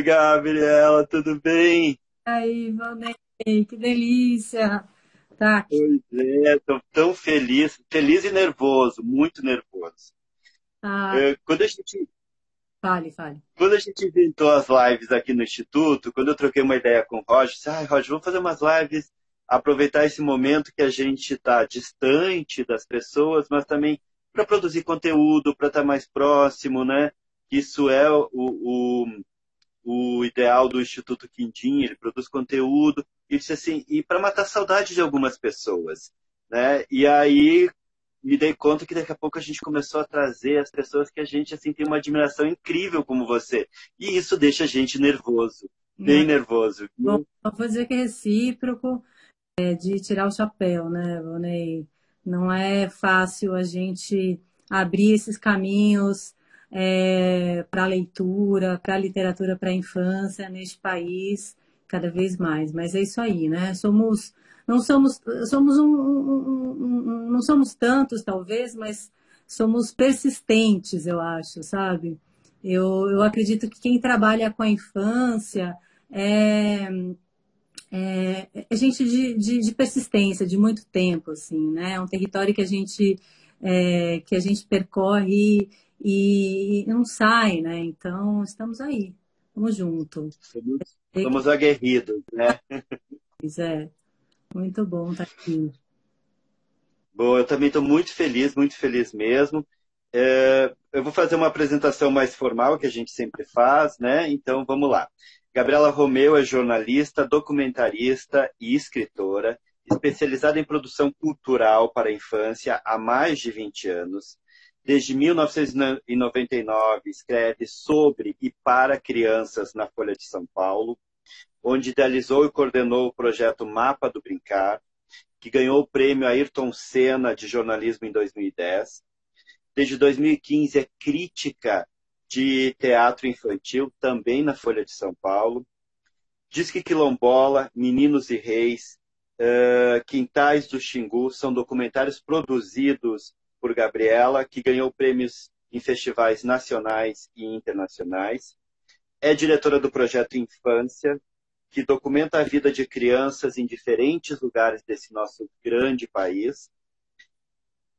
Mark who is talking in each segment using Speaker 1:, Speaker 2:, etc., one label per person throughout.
Speaker 1: Oi, Gabriela, tudo bem?
Speaker 2: Aí, Valnei, que delícia! Tá.
Speaker 1: Pois é, tô tão feliz, feliz e nervoso, muito nervoso.
Speaker 2: Ah,
Speaker 1: É, Quando a gente
Speaker 2: fale, fale.
Speaker 1: Quando a gente inventou as lives aqui no Instituto, quando eu troquei uma ideia com o Roger, disse, ah, Roger, vamos fazer umas lives, aproveitar esse momento que a gente está distante das pessoas, mas também para produzir conteúdo, para estar mais próximo, né? Isso é o, o, o ideal do Instituto Quindim, ele produz conteúdo, e disse assim, e para matar a saudade de algumas pessoas, né? E aí me dei conta que daqui a pouco a gente começou a trazer as pessoas que a gente assim tem uma admiração incrível como você. E isso deixa a gente nervoso, bem
Speaker 2: Né?
Speaker 1: nervoso.
Speaker 2: Bom, vou dizer que é recíproco, é de tirar o chapéu, né, Valnei? Não é fácil a gente abrir esses caminhos para a leitura, para a literatura para a infância neste país, cada vez mais. Mas é isso aí, né? Somos, não somos, somos um, um- um- um- não somos tantos, talvez, mas somos persistentes, eu acho, sabe? Eu, eu acredito que quem trabalha com a infância é, é, é gente de, de, de persistência, de muito tempo, assim, né? É um território que a gente, é, que a gente percorre e, não sai, né? Então, estamos aí, estamos juntos.
Speaker 1: Somos, aguerridos, né?
Speaker 2: É, muito bom estar aqui.
Speaker 1: Bom, eu também estou muito feliz, muito feliz mesmo. É, eu vou fazer uma apresentação mais formal, que a gente sempre faz, né? Então, vamos lá. Gabriela Romeu é jornalista, documentarista e escritora, especializada em produção cultural para a infância há mais de 20 anos. Desde 1999, escreve sobre e para crianças na Folha de São Paulo, onde idealizou e coordenou o projeto Mapa do Brincar, que ganhou o prêmio Ayrton Senna de jornalismo em 2010. Desde 2015 é crítica de teatro infantil, também na Folha de São Paulo. Disque Quilombola, Meninos e Reis, uh, Quintais do Xingu são documentários produzidos por Gabriela, que ganhou prêmios em festivais nacionais e internacionais. É diretora do projeto Infância, que documenta a vida de crianças em diferentes lugares desse nosso grande país.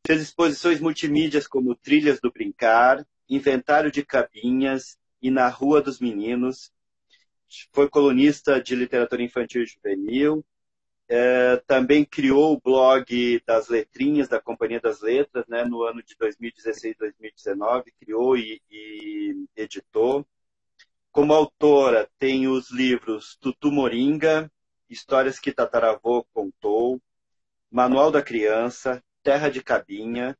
Speaker 1: Fez exposições multimídias como Trilhas do Brincar, Inventário de Cabinhas e Na Rua dos Meninos. Foi colunista de literatura infantil e juvenil. É, também criou o blog das letrinhas da Companhia das Letras, né, no ano de 2016 2019, criou e, e editou. Como autora, tem os livros Tutu Moringa, Histórias que Tataravô Contou, Manual da Criança, Terra de Cabinha,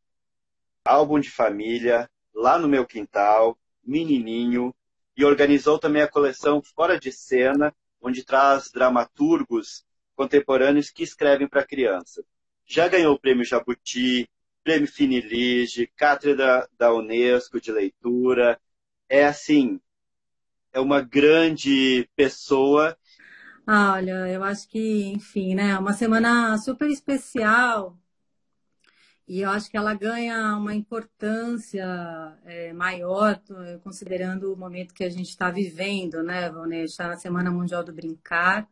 Speaker 1: Álbum de Família, Lá no Meu Quintal, Menininho, e organizou também a coleção Fora de Cena, onde traz dramaturgos contemporâneos que escrevem para criança. Já ganhou o Prêmio Jabuti, Prêmio Finilige, Cátedra da Unesco de Leitura. É assim, é uma grande pessoa.
Speaker 2: Ah, olha, eu acho que, enfim, né? Uma semana super especial e eu acho que ela ganha uma importância é, maior, considerando o momento que a gente está vivendo, né, Valnei? Está na Semana Mundial do Brincar.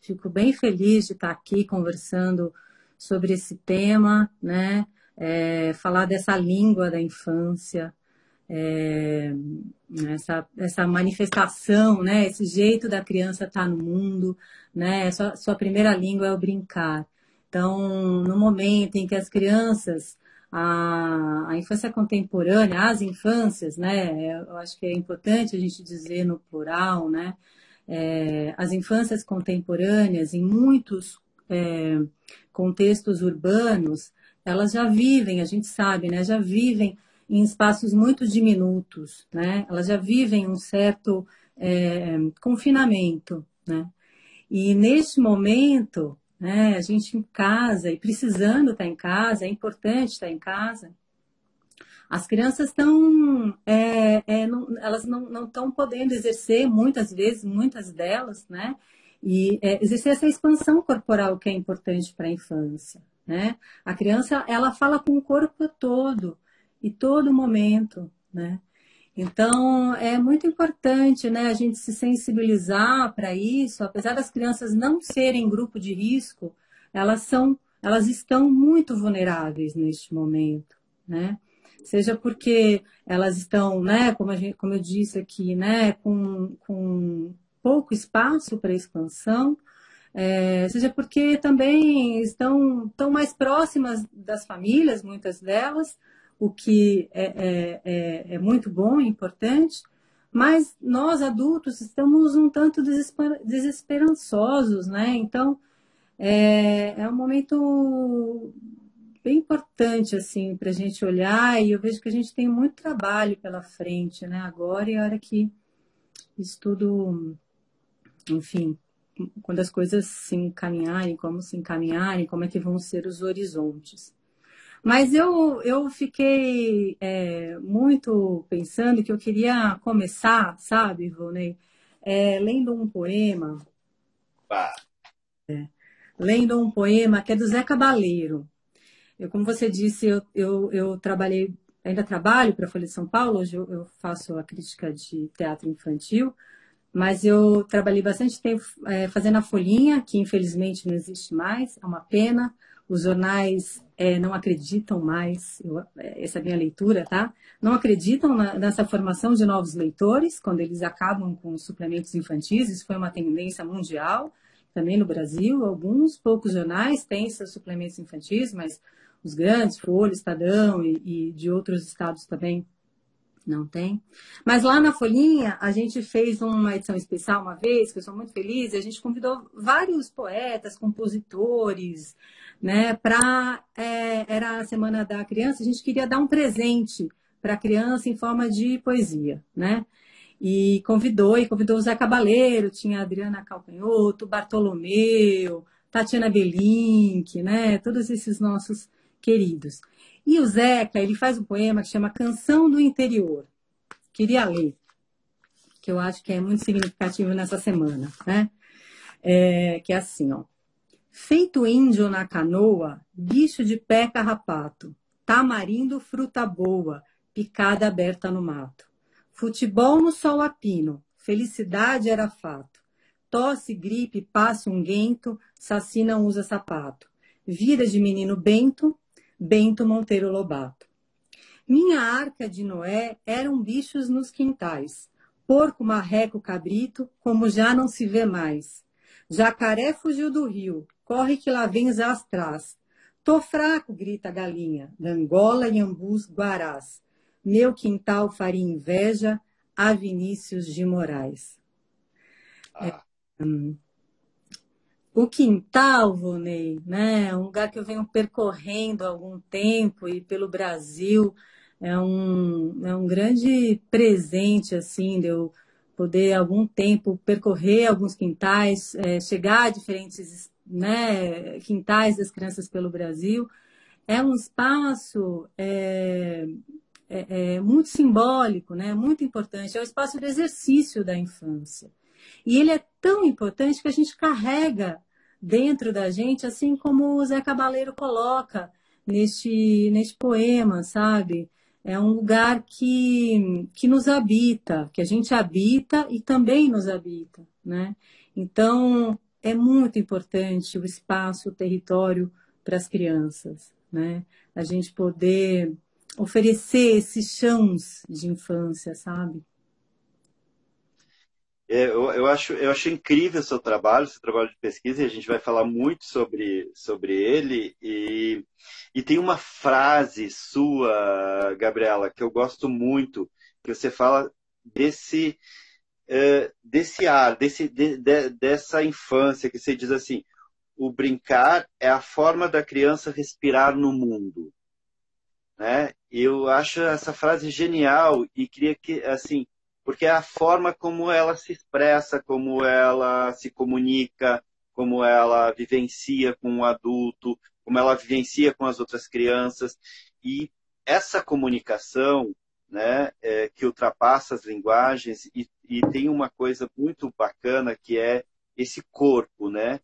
Speaker 2: Fico bem feliz de estar aqui conversando sobre esse tema, né? É, falar dessa língua da infância, é, essa, essa manifestação, né? Esse jeito da criança estar no mundo, né? Sua, sua primeira língua é o brincar. Então, no momento em que as crianças, a, a infância contemporânea, as infâncias, né? Eu acho que é importante a gente dizer no plural, né? É, as infâncias contemporâneas, em muitos é, contextos urbanos, elas já vivem, a gente sabe, né? Já vivem em espaços muito diminutos, né? Elas já vivem um certo é, confinamento, né? E neste momento, né, a gente em casa e precisando estar em casa, é importante estar em casa. As crianças estão, é, é, elas não estão podendo exercer muitas vezes, muitas delas, né? E é, exercer essa expansão corporal que é importante para a infância, né? A criança, ela fala com o corpo todo e todo momento, né? Então, é muito importante né, a gente se sensibilizar para isso, apesar das crianças não serem grupo de risco, elas são, elas estão muito vulneráveis neste momento, né? Seja porque elas estão, né, como, gente, como eu disse aqui, né, com, com pouco espaço para expansão, é, seja porque também estão, estão mais próximas das famílias, muitas delas, o que é, é, é, é muito bom e importante, mas nós adultos estamos um tanto desesper, desesperançosos, né? Então, é, é um momento bem importante assim para a gente olhar e eu vejo que a gente tem muito trabalho pela frente, né? Agora e a hora que isso tudo, enfim, quando as coisas se encaminharem, como se encaminharem, como é que vão ser os horizontes. Mas eu, eu fiquei é, muito pensando que eu queria começar, sabe, Ivonei, é, lendo um poema. É, lendo um poema que é do Zé Cabaleiro. Eu, como você disse, eu, eu, eu trabalhei, ainda trabalho para a Folha de São Paulo, hoje eu, eu, faço a crítica de teatro infantil, mas eu trabalhei bastante tempo é, fazendo a Folhinha, que infelizmente não existe mais, é uma pena. Os jornais é, não acreditam mais, eu, é, essa é a minha leitura, tá? Não acreditam na, nessa formação de novos leitores, quando eles acabam com os suplementos infantis, isso foi uma tendência mundial, também no Brasil. Alguns poucos jornais têm seus suplementos infantis, mas os grandes, Folha, Estadão e, e de outros estados também não tem. Mas lá na Folhinha, a gente fez uma edição especial uma vez, que eu sou muito feliz, a gente convidou vários poetas, compositores, né, para. É, era a Semana da Criança, a gente queria dar um presente para a criança em forma de poesia, né? E convidou, e convidou o Zé Cabaleiro, tinha a Adriana Calcanhoto, Bartolomeu, Tatiana Belink, né? Todos esses nossos queridos. E o Zeca, ele faz um poema que chama Canção do Interior. Queria ler, que eu acho que é muito significativo nessa semana, né? É, que é assim, ó. Feito índio na canoa, bicho de pé carrapato, tamarindo fruta boa, picada aberta no mato. Futebol no sol a pino, felicidade era fato. Tosse, gripe, passa um guento, saci não usa sapato. Vida de menino bento, Bento Monteiro Lobato. Minha arca de Noé eram bichos nos quintais. Porco, marreco, cabrito, como já não se vê mais. Jacaré fugiu do rio, corre que lá vem atrás. Tô fraco, grita a galinha, Angola e ambus, guarás. Meu quintal faria inveja a Vinícius de Moraes. Ah. É, hum, o quintal, Vonei, né? Um lugar que eu venho percorrendo há algum tempo e pelo Brasil é um, é um grande presente, assim, de eu poder algum tempo percorrer alguns quintais, é, chegar a diferentes né, quintais das crianças pelo Brasil. É um espaço é, é, é muito simbólico, né? Muito importante. É o espaço de exercício da infância. E ele é tão importante que a gente carrega dentro da gente, assim como o Zé Cabaleiro coloca neste, neste poema, sabe? É um lugar que, que nos habita, que a gente habita e também nos habita, né? Então, é muito importante o espaço, o território para as crianças, né? A gente poder oferecer esses chãos de infância, sabe?
Speaker 1: É, eu, eu, acho, eu acho incrível o seu trabalho, seu trabalho de pesquisa, e a gente vai falar muito sobre, sobre ele. E, e tem uma frase sua, Gabriela, que eu gosto muito, que você fala desse, uh, desse ar, desse, de, de, dessa infância, que você diz assim: o brincar é a forma da criança respirar no mundo. Né? Eu acho essa frase genial e queria que, assim, porque é a forma como ela se expressa, como ela se comunica, como ela vivencia com o adulto, como ela vivencia com as outras crianças. E essa comunicação né, é, que ultrapassa as linguagens e, e, tem uma coisa muito bacana que é esse corpo, né?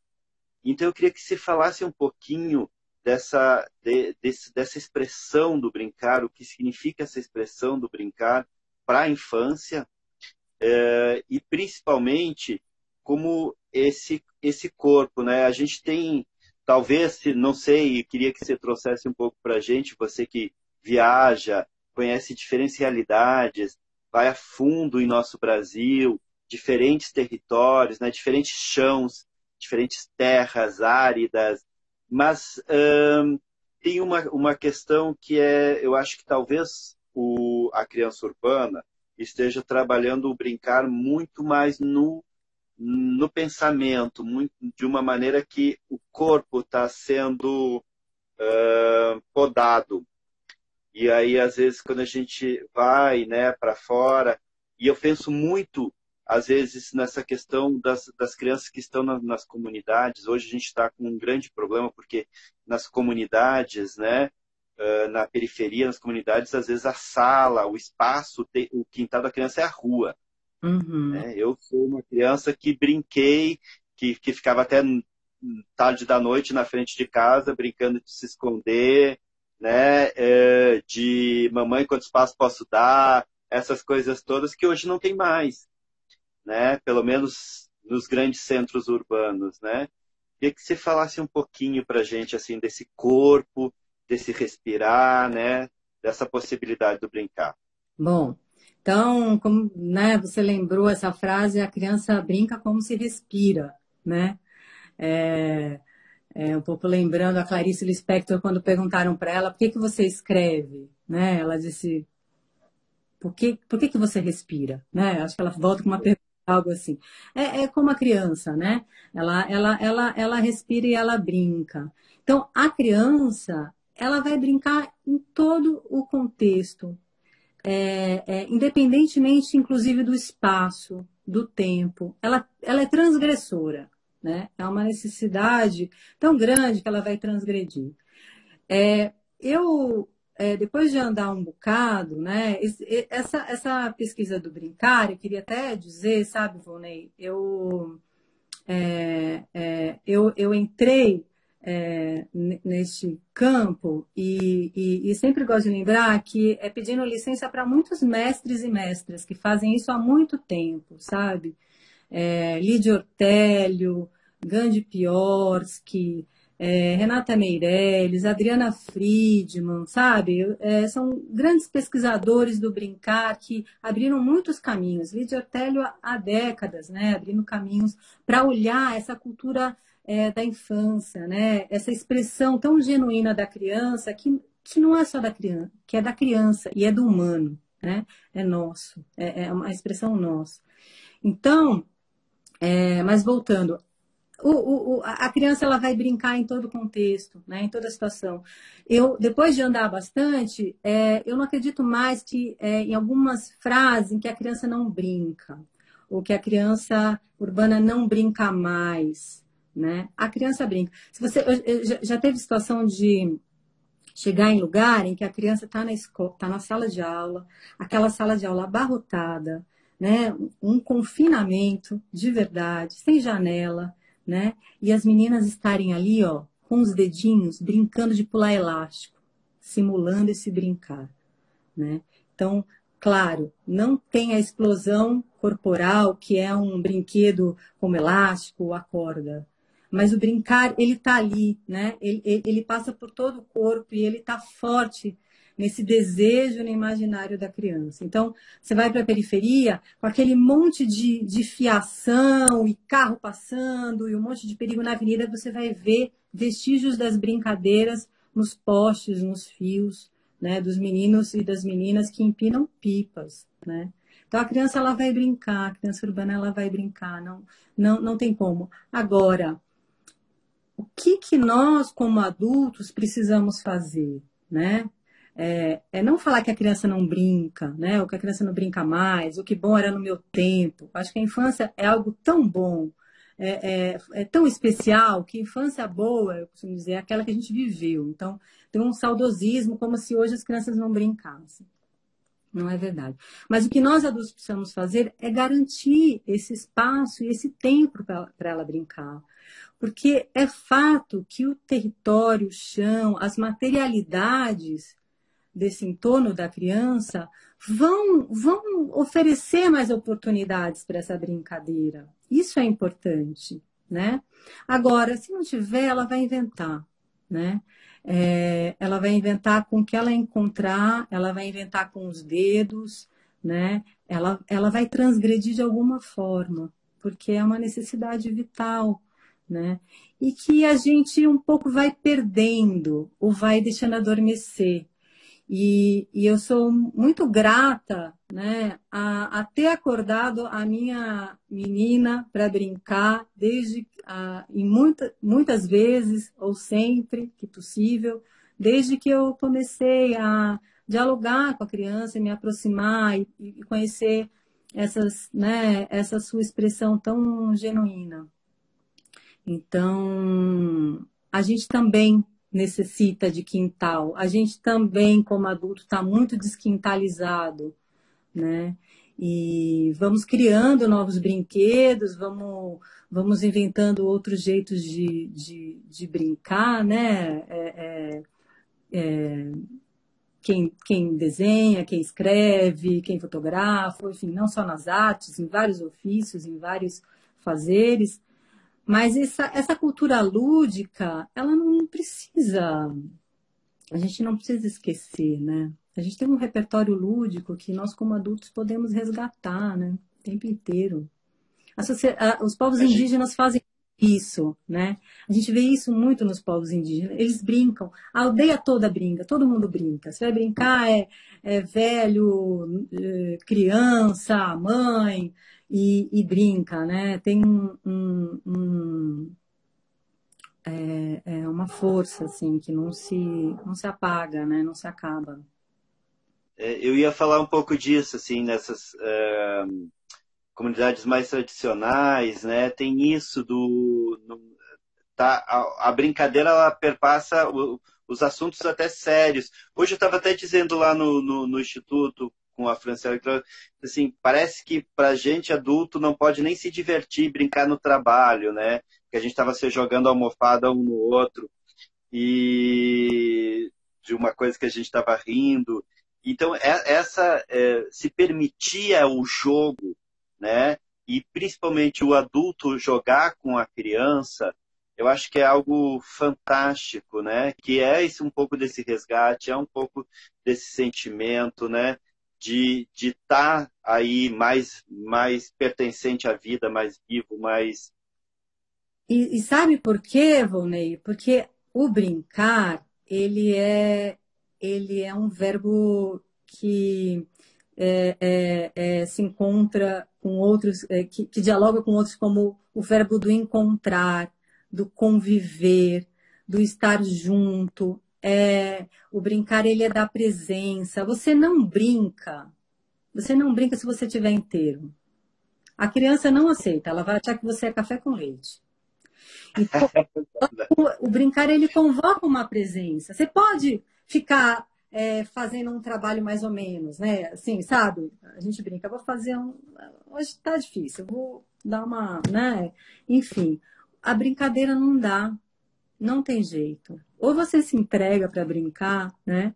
Speaker 1: Então eu queria que você falasse um pouquinho dessa, de, desse, dessa expressão do brincar, o que significa essa expressão do brincar, para a infância é, e principalmente como esse esse corpo, né? A gente tem talvez, não sei, queria que você trouxesse um pouco para a gente, você que viaja, conhece diferentes realidades, vai a fundo em nosso Brasil, diferentes territórios, né? Diferentes chãos, diferentes terras áridas, mas hum, tem uma, uma questão que é, eu acho que talvez o, a criança urbana esteja trabalhando o brincar muito mais no, no pensamento, muito, de uma maneira que o corpo está sendo uh, podado. E aí, às vezes, quando a gente vai né, para fora, e eu penso muito às vezes, nessa questão das, das crianças que estão na, nas comunidades. Hoje a gente está com um grande problema, porque nas comunidades, né, na periferia, nas comunidades, às vezes a sala, o espaço, o quintal da criança é a rua. Uhum. Né? Eu sou uma criança que brinquei, que, que ficava até tarde da noite na frente de casa, brincando de se esconder, né, uh, de mamãe, quantos passos posso dar, essas coisas todas que hoje não tem mais né? Pelo menos nos grandes centros urbanos, né? Queria que você falasse um pouquinho para gente assim desse corpo, desse respirar, né? Dessa possibilidade do brincar.
Speaker 2: Bom, então, como né, você lembrou essa frase, a criança brinca como se respira, né? É, é, um pouco lembrando a Clarice Lispector quando perguntaram para ela por que, que você escreve, né? Ela disse por que, por que, que você respira, né? Acho que ela volta com uma pergunta algo assim. É, é, como a criança, né? Ela, ela, ela, ela respira e ela brinca. Então, a criança, ela vai brincar em todo o contexto, é, é, independentemente, inclusive, do espaço, do tempo. Ela, ela é transgressora, né? É uma necessidade tão grande que ela vai transgredir. É, eu é, depois de andar um bocado, né, essa, essa pesquisa do brincar, eu queria até dizer, sabe, Volney, eu, é, é, eu, eu entrei é, neste campo e, e, e, sempre gosto de lembrar que é pedindo licença para muitos mestres e mestras que fazem isso há muito tempo, sabe? É, Lídia Ortélio, Gandhi Piorsky, é, Renata Meirelles, Adriana Friedman, sabe? É, são grandes pesquisadores do brincar que abriram muitos caminhos. Lídia Ortélio há décadas, né? Abrindo caminhos para olhar essa cultura é, da infância, né? Essa expressão tão genuína da criança que, que não é só da criança, que é da criança e é do humano, né? É nosso, é, é uma expressão nossa. Então, é, mas voltando, o, o, a criança ela vai brincar em todo contexto, né, em toda situação. Eu, depois de andar bastante, é, eu não acredito mais que é, em algumas frases em que a criança não brinca, ou que a criança urbana não brinca mais, né? A criança brinca. Se você já teve situação de chegar em lugar em que a criança está na escola, está na sala de aula, aquela sala de aula abarrotada, né? Um confinamento de verdade, sem janela né? E as meninas estarem ali, ó, com os dedinhos, brincando de pular elástico, simulando esse brincar, né? Então, claro, não tem a explosão corporal, que é um brinquedo como elástico ou a corda, mas o brincar, ele tá ali, né? Ele, ele passa por todo o corpo e ele tá forte nesse desejo no imaginário da criança. Então, você vai para a periferia com aquele monte de, de fiação e carro passando e um monte de perigo na avenida, você vai ver vestígios das brincadeiras nos postes, nos fios, né, dos meninos e das meninas que empinam pipas, né? Então a criança ela vai brincar, a criança urbana ela vai brincar, não, não, não tem como. Agora, o que que nós como adultos precisamos fazer, né? é, é, não falar que a criança não brinca, né? Ou que a criança não brinca mais, o que bom era no meu tempo. Acho que a infância é algo tão bom, é, é, é, tão especial, que infância boa, eu costumo dizer, é aquela que a gente viveu. Então, tem um saudosismo como se hoje as crianças não brincassem. Não é verdade. Mas o que nós adultos precisamos fazer é garantir esse espaço e esse tempo para ela brincar. Porque é fato que o território, o chão, as materialidades desse entorno da criança vão, vão oferecer mais oportunidades para essa brincadeira. Isso é importante, né? Agora, se não tiver, ela vai inventar, né? É, ela vai inventar com o que ela encontrar, ela vai inventar com os dedos, né? Ela, ela vai transgredir de alguma forma, porque é uma necessidade vital, né? E que a gente um pouco vai perdendo ou vai deixando adormecer. E, e eu sou muito grata né, a, a ter acordado a minha menina para brincar, desde a, em muita, muitas vezes, ou sempre que possível, desde que eu comecei a dialogar com a criança, me aproximar e, e conhecer essas, né, essa sua expressão tão genuína. Então, a gente também necessita de quintal. A gente também, como adulto, está muito desquintalizado, né? E vamos criando novos brinquedos, vamos, vamos inventando outros jeitos de, de, de brincar, né? É, é, é, quem, quem desenha, quem escreve, quem fotografa, enfim, não só nas artes, em vários ofícios, em vários fazeres, mas essa, essa cultura lúdica, ela não precisa. A gente não precisa esquecer, né? A gente tem um repertório lúdico que nós, como adultos, podemos resgatar, né? O tempo inteiro. Os povos indígenas fazem isso, né? A gente vê isso muito nos povos indígenas. Eles brincam, a aldeia toda brinca, todo mundo brinca. Você vai brincar, é, é velho, é, criança, mãe, e, e brinca, né? Tem um, um, um é, é, uma força assim que não se não se apaga, né? Não se acaba.
Speaker 1: É, eu ia falar um pouco disso assim nessas é, comunidades mais tradicionais, né? Tem isso do tá a, a, brincadeira ela perpassa o, os assuntos até sérios. Hoje eu estava até dizendo lá no, no, no instituto com a Franciela, assim, parece que para gente adulto não pode nem se divertir, brincar no trabalho, né? Que a gente estava se jogando almofada um no outro e de uma coisa que a gente estava rindo. Então, é, essa é, se permitia o jogo, né? E principalmente o adulto jogar com a criança, eu acho que é algo fantástico, né? Que é esse, um pouco desse resgate, é um pouco desse sentimento, né? De estar tá aí mais, mais pertencente à vida, mais vivo, mais.
Speaker 2: E, e sabe por quê, Volney? Porque o brincar, ele é, ele é um verbo que é, é, é, se encontra com outros, é, que, que dialoga com outros, como o verbo do encontrar, do conviver, do estar junto, é, o brincar ele é da presença. Você não brinca. Você não brinca se você estiver inteiro. A criança não aceita, ela vai achar que você é café com leite. Então, o, o, brincar ele convoca uma presença. Você pode ficar é, fazendo um trabalho mais ou menos, né? Assim, sabe? A gente brinca, vou fazer um. Hoje está difícil, vou dar uma. né? Enfim, a brincadeira não dá. Não tem jeito. Ou você se entrega para brincar, né?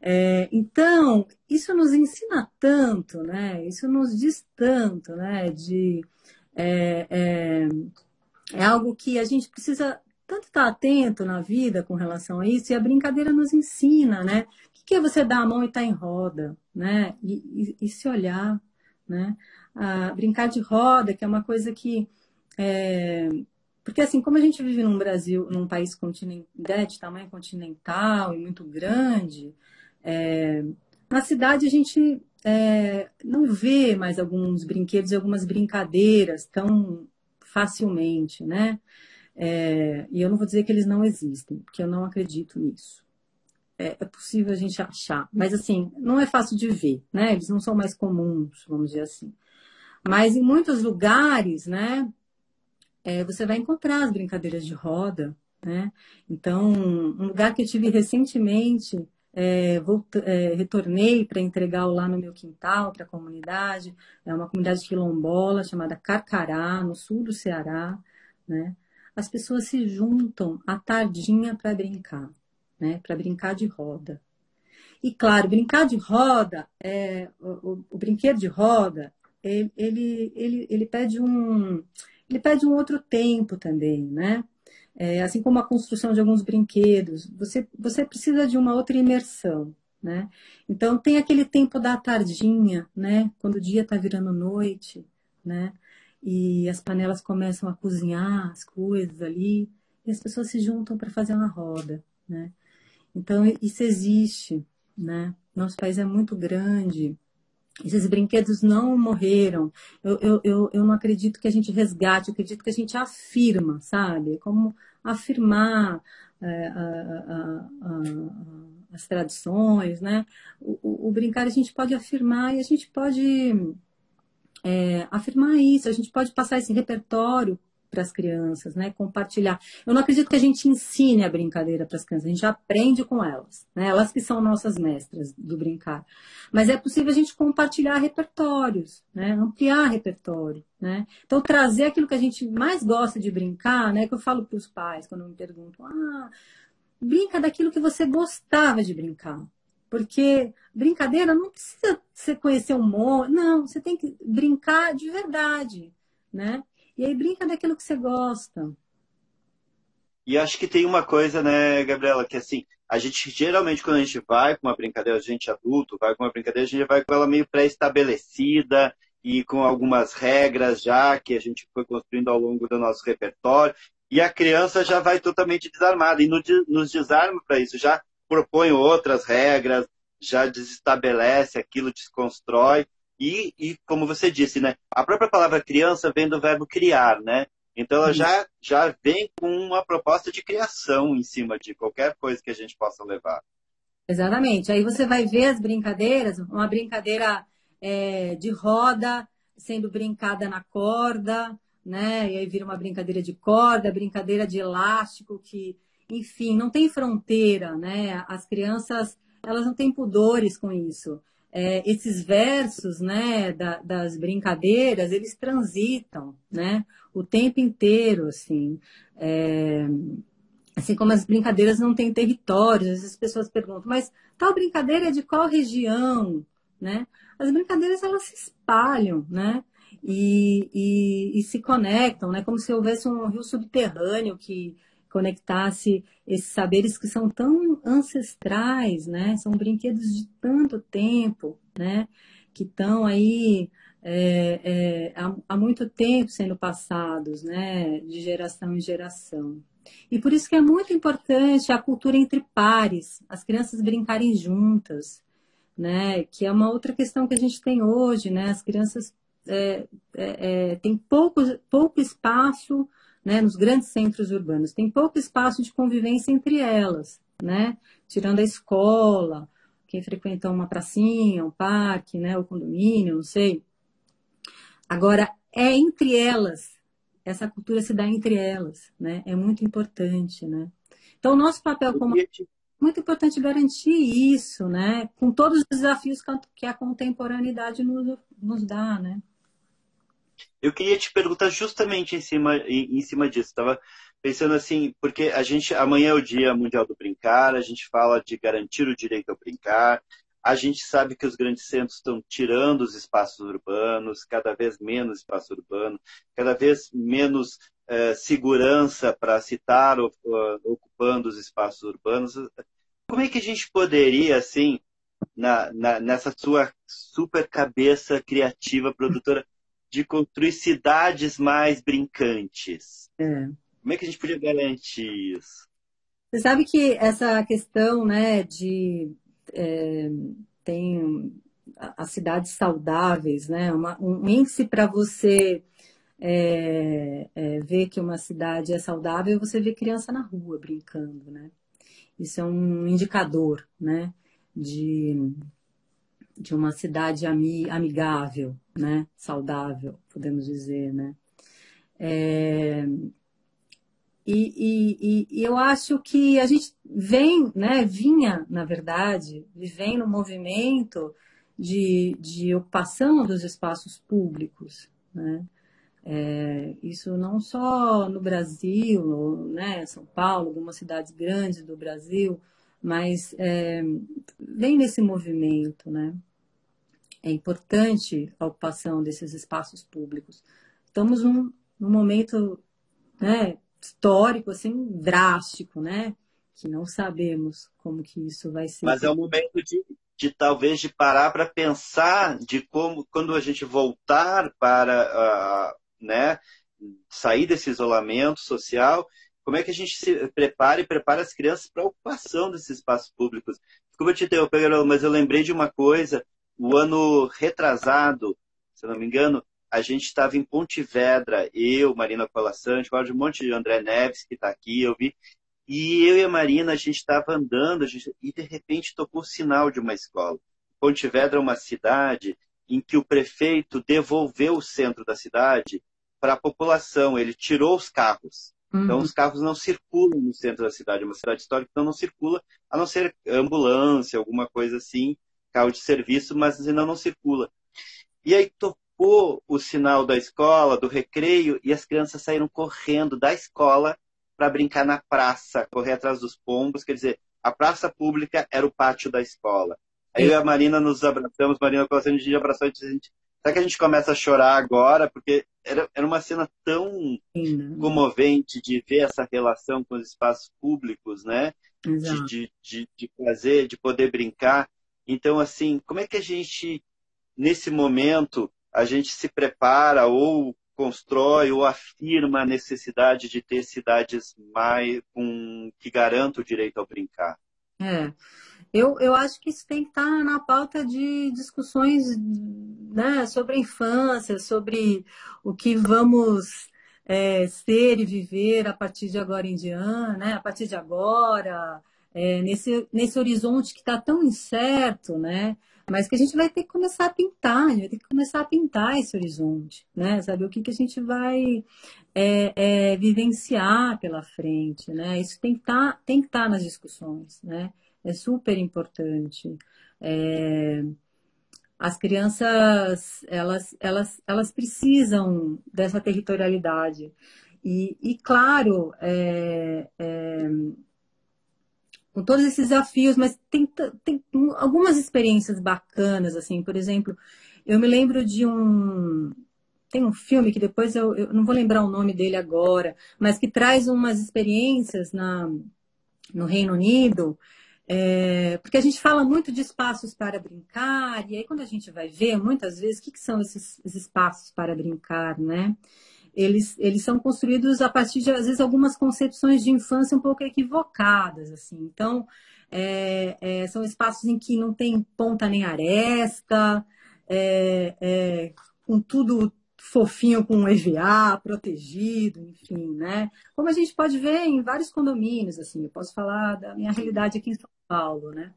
Speaker 2: É, então, isso nos ensina tanto, né? Isso nos diz tanto, né? De, é, é, é algo que a gente precisa tanto estar atento na vida com relação a isso, e a brincadeira nos ensina, né? O que é você dar a mão e estar tá em roda, né? E, e, e se olhar, né? Ah, brincar de roda, que é uma coisa que é, porque, assim, como a gente vive num Brasil, num país né, de tamanho continental e muito grande, é, na cidade a gente é, não vê mais alguns brinquedos e algumas brincadeiras tão facilmente, né? É, e eu não vou dizer que eles não existem, porque eu não acredito nisso. É, é, possível a gente achar, mas assim, não é fácil de ver, né? Eles não são mais comuns, vamos dizer assim. Mas em muitos lugares, né? É, você vai encontrar as brincadeiras de roda, né? Então, um lugar que eu tive recentemente, é, é, retornei para entregar lá no meu quintal, para a comunidade, é uma comunidade quilombola chamada Carcará, no sul do Ceará, né? As pessoas se juntam à tardinha para brincar, né? Para brincar de roda. E claro, brincar de roda, é, o, o, brinquedo de roda, ele, ele, ele, ele, pede um, ele pede um outro tempo também, né? É, assim como a construção de alguns brinquedos, você, você precisa de uma outra imersão, né? Então tem aquele tempo da tardinha, né? Quando o dia está virando noite, né? E as panelas começam a cozinhar as coisas ali, e as pessoas se juntam para fazer uma roda, né? Então isso existe, né? Nosso país é muito grande, esses brinquedos não morreram. Eu, eu, eu, eu não acredito que a gente resgate, eu acredito que a gente afirma, sabe? Como afirmar é, a, a, a, as tradições, né? O, o, o, brincar a gente pode afirmar e a gente pode é, afirmar isso, a gente pode passar esse repertório para as crianças, né? Compartilhar. Eu não acredito que a gente ensine a brincadeira para as crianças, a gente aprende com elas, né? Elas que são nossas mestras do brincar. Mas é possível a gente compartilhar repertórios, né? Ampliar repertório, né? Então trazer aquilo que a gente mais gosta de brincar, né? Que eu falo para os pais quando me perguntam, ah, brinca daquilo que você gostava de brincar. Porque brincadeira não precisa você conhecer um monte, não, você tem que brincar de verdade, né? E aí brinca daquilo que você gosta.
Speaker 1: E acho que tem uma coisa, né, Gabriela, que assim, a gente geralmente quando a gente vai com uma brincadeira, a gente adulto vai com uma brincadeira, a gente vai com ela meio pré-estabelecida e com algumas regras já que a gente foi construindo ao longo do nosso repertório. E a criança já vai totalmente desarmada e nos desarma para isso, já propõe outras regras, já desestabelece aquilo, desconstrói. E, e, como você disse, né? A própria palavra criança vem do verbo criar, né? Então ela já, já vem com uma proposta de criação em cima de qualquer coisa que a gente possa levar.
Speaker 2: Exatamente. Aí você vai ver as brincadeiras, uma brincadeira é, de roda sendo brincada na corda, né? E aí vira uma brincadeira de corda, brincadeira de elástico, que, enfim, não tem fronteira, né? As crianças, elas não têm pudores com isso é, esses versos né, da, das brincadeiras, eles transitam né, o tempo inteiro, assim. É, assim como as brincadeiras não têm territórios, as pessoas perguntam, mas tal brincadeira é de qual região? Né? As brincadeiras, elas se espalham, né? E, e, e se conectam, né? Como se houvesse um rio subterrâneo que conectasse esses saberes que são tão ancestrais, né? São brinquedos de tanto tempo, né? Que estão aí é, é, há, há, muito tempo sendo passados, né? De geração em geração. E por isso que é muito importante a cultura entre pares, as crianças brincarem juntas, né? Que é uma outra questão que a gente tem hoje, né? As crianças é, é, é têm pouco, pouco espaço né, nos grandes centros urbanos. Tem pouco espaço de convivência entre elas, né? Tirando a escola, quem frequenta uma pracinha, um parque, né, o condomínio, não sei. Agora, é entre elas, essa cultura se dá entre elas, né? É muito importante, né? Então, o nosso papel como muito importante garantir isso, né? Com todos os desafios que a contemporaneidade nos, nos dá, né?
Speaker 1: Eu queria te perguntar justamente em cima, em, em cima disso. Estava pensando assim, porque a gente amanhã é o Dia Mundial do Brincar, a gente fala de garantir o direito ao brincar. A gente sabe que os grandes centros estão tirando os espaços urbanos, cada vez menos espaço urbano, cada vez menos eh, segurança para citar uh, ocupando os espaços urbanos. Como é que a gente poderia, assim, na, na, nessa sua super cabeça criativa, produtora, de construir cidades mais brincantes. É. Como é que a gente podia garantir isso?
Speaker 2: Você sabe que essa questão né, de é, tem as cidades saudáveis, né, uma, um índice para você é, é, ver que uma cidade é saudável, você vê criança na rua brincando, né? Isso é um indicador, né, de de uma cidade amigável, né? saudável, podemos dizer. Né? É... E, e, e, eu acho que a gente vem, né, vinha, na verdade, vem no movimento de, de ocupação dos espaços públicos. Né? É, isso não só no Brasil, né, São Paulo, algumas cidades grandes do Brasil, mas é, vem nesse movimento, né? É importante a ocupação desses espaços públicos. Estamos num, num momento né, histórico, assim, drástico, né? Que não sabemos como que isso vai ser.
Speaker 1: Mas é um momento de, de talvez de parar para pensar de como, quando a gente voltar para, uh, né, sair desse isolamento social, como é que a gente se prepara e prepara as crianças para a ocupação desses espaços públicos. Desculpa te interromper, mas eu lembrei de uma coisa o ano retrasado, se não me engano, a gente estava em Pontevedra, eu, Marina Colassante, um monte de André Neves que está aqui, eu vi. E eu e a Marina, a gente estava andando gente, e de repente tocou o sinal de uma escola. Pontevedra é uma cidade em que o prefeito devolveu o centro da cidade para a população, ele tirou os carros. Então, uhum. Os carros não circulam no centro da cidade. É uma cidade histórica, então não circula, a não ser ambulância, alguma coisa assim carro de serviço, mas ainda não circula. E aí tocou o sinal da escola, do recreio, e as crianças saíram correndo da escola para brincar na praça, correr atrás dos pombos. Quer dizer, a praça pública era o pátio da escola. Aí eu e a Marina nos abraçamos, Marina com a gente abraçou e disse, gente, será que a gente começa a chorar agora? Porque era, era uma cena tão Sim, comovente de ver essa relação com os espaços públicos, né? De, de, de, de fazer, de poder brincar. Então, assim, como é que a gente, nesse momento, a gente se prepara ou constrói ou afirma a necessidade de ter cidades mais com, que garantam o direito ao brincar?
Speaker 2: É. Eu, eu acho que isso tem que estar na pauta de discussões né, sobre a infância, sobre o que vamos é, ser e viver a partir de agora em diante, né, a partir de agora, é, nesse, nesse horizonte que está tão incerto, né? Mas que a gente vai ter que começar a pintar, a gente vai ter que começar a pintar esse horizonte, né? Saber o que, que a gente vai é, é, vivenciar pela frente, né? Isso tem que tá, estar tá nas discussões, né? É super importante. É, as crianças, elas, elas, elas precisam dessa territorialidade. E, e claro, é, é, com todos esses desafios, mas tem, tem algumas experiências bacanas, assim, por exemplo, eu me lembro de um tem um filme que depois eu, eu, não vou lembrar o nome dele agora, mas que traz umas experiências na, no Reino Unido, é, porque a gente fala muito de espaços para brincar, e aí quando a gente vai ver, muitas vezes, o que, que são esses, esses espaços para brincar, né? eles, eles são construídos a partir de, às vezes, algumas concepções de infância um pouco equivocadas, assim. Então, é, é, são espaços em que não tem ponta nem aresta, é, é com tudo fofinho com EVA, protegido, enfim, né? Como a gente pode ver em vários condomínios, assim, eu posso falar da minha realidade aqui em São Paulo, né?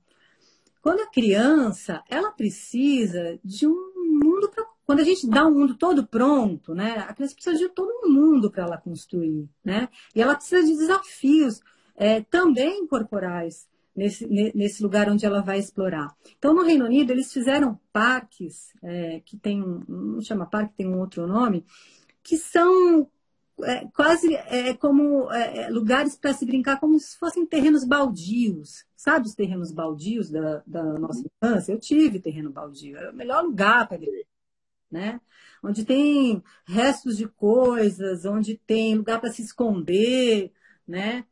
Speaker 2: Quando a criança, ela precisa de um mundo para quando a gente dá um mundo todo pronto, né, a criança precisa de todo um mundo para ela construir, né? E ela precisa de desafios é, também corporais nesse, nesse lugar onde ela vai explorar. Então, no Reino Unido, eles fizeram parques, é, que tem, não chama parque, tem um outro nome, que são é, quase é, como é, é lugares para se brincar como se fossem terrenos baldios. Sabe os terrenos baldios da, da nossa infância? Eu tive terreno baldio, era o melhor lugar para brincar né? Onde tem restos de coisas, onde tem lugar para se esconder, né?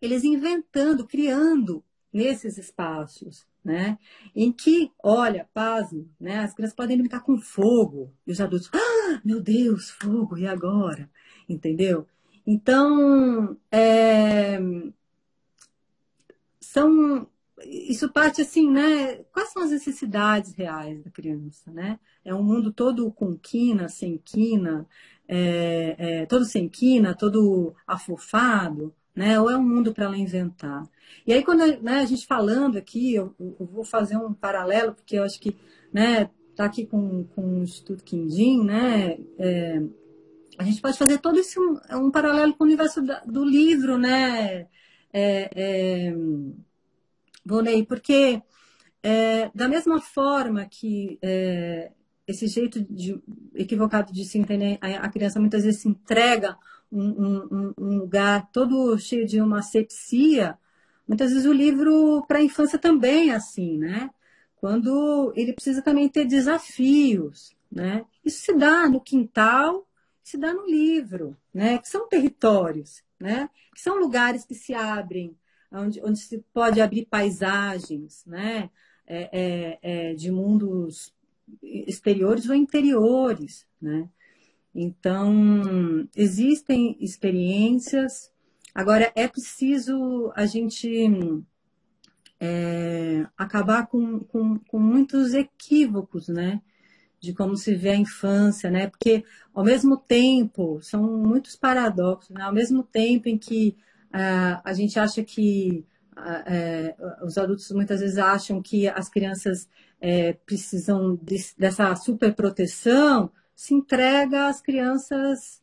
Speaker 2: Eles inventando, criando nesses espaços, né? Em que, olha, pasmo, né? As crianças podem brincar com fogo e os adultos, ah, meu Deus, fogo, e agora? Entendeu? Então, é, são isso parte assim, né? Quais são as necessidades reais da criança, né? É um mundo todo com quina, sem quina, é, é, todo sem quina, todo afofado, né? Ou é um mundo para ela inventar? E aí, quando né, a gente falando aqui, eu, eu, vou fazer um paralelo, porque eu acho que, né? Tá aqui com, com o Instituto Quindim, né? É, a gente pode fazer todo esse um, um paralelo com o universo da, do livro, né? É, é, porque é, da mesma forma que é, esse jeito de, equivocado de se entender, a, a criança muitas vezes se entrega um, um, um, lugar todo cheio de uma asepsia, muitas vezes o livro para a infância também é assim, né? Quando ele precisa também ter desafios, né? Isso se dá no quintal, se dá no livro, né? Que são territórios, né? Que são lugares que se abrem, onde, onde se pode abrir paisagens, né? É, é, é, de mundos exteriores ou interiores, né? Então, existem experiências. Agora, é preciso a gente é, acabar com, com, com, muitos equívocos, né? De como se vê a infância, né? Porque, ao mesmo tempo, são muitos paradoxos, né? Ao mesmo tempo em que uh, a gente acha que uh, uh, os adultos muitas vezes acham que as crianças é, precisam de, dessa super proteção, se entrega às crianças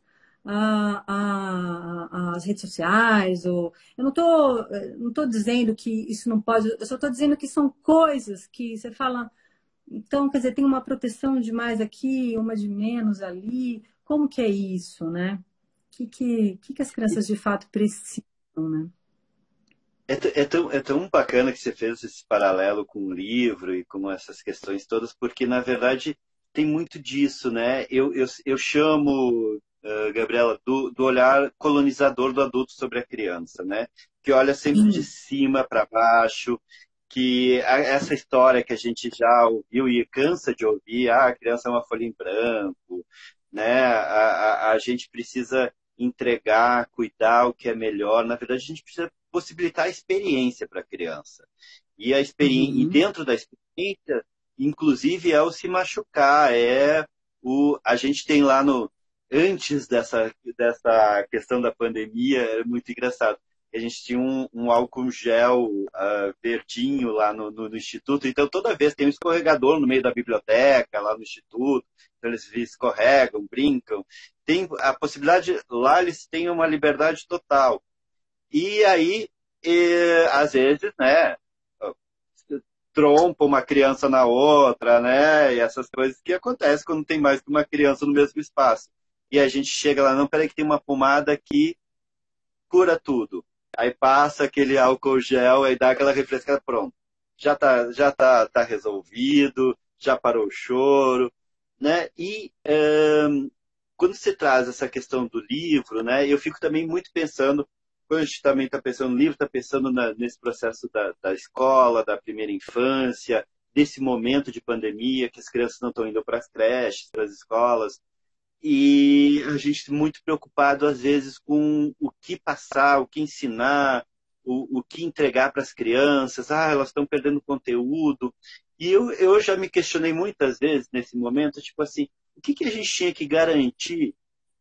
Speaker 2: às redes sociais. Ou... Eu não estou não tô dizendo que isso não pode, eu só estou dizendo que são coisas que você fala. Então, quer dizer, tem uma proteção demais aqui, uma de menos ali. Como que é isso, né? O que, que, que, que as crianças de fato precisam, né?
Speaker 1: É, é, tão, é tão bacana que você fez esse paralelo com o livro e com essas questões todas, porque, na verdade, tem muito disso, né? Eu, eu, eu chamo, uh, Gabriela, do, do olhar colonizador do adulto sobre a criança, né? Que olha sempre de cima para baixo, que essa história que a gente já ouviu e cansa de ouvir, ah, a criança é uma folha em branco, né? A, a, a gente precisa entregar, cuidar o que é melhor. Na verdade, a gente precisa possibilitar a experiência para a criança. E, a experiência, uhum. e dentro da experiência, inclusive, é o se machucar. É o, a gente tem lá no. Antes dessa, dessa questão da pandemia, é muito engraçado. A gente tinha um, um álcool gel uh, verdinho lá no, no, no, instituto, então toda vez tem um escorregador no meio da biblioteca, lá no instituto, então eles escorregam, brincam. Tem a possibilidade, lá eles têm uma liberdade total. E aí, e, às vezes, né, trompa uma criança na outra, né, e essas coisas que acontecem quando tem mais que uma criança no mesmo espaço. E a gente chega lá, não, peraí que tem uma pomada que cura tudo. Aí passa aquele álcool gel, aí dá aquela refrescada, pronto. Já tá, já tá, tá resolvido, já parou o choro, né? E um, quando se traz essa questão do livro, né, eu fico também muito pensando quando a gente também está pensando no livro, está pensando na, nesse processo da, da, escola, da primeira infância, desse momento de pandemia, que as crianças não estão indo para as creches, para as escolas. E a gente muito preocupado, às vezes, com o que passar, o que ensinar, o, o que entregar para as crianças. Ah, elas estão perdendo conteúdo. E eu, eu já me questionei muitas vezes nesse momento, tipo assim, o que, que a gente tinha que garantir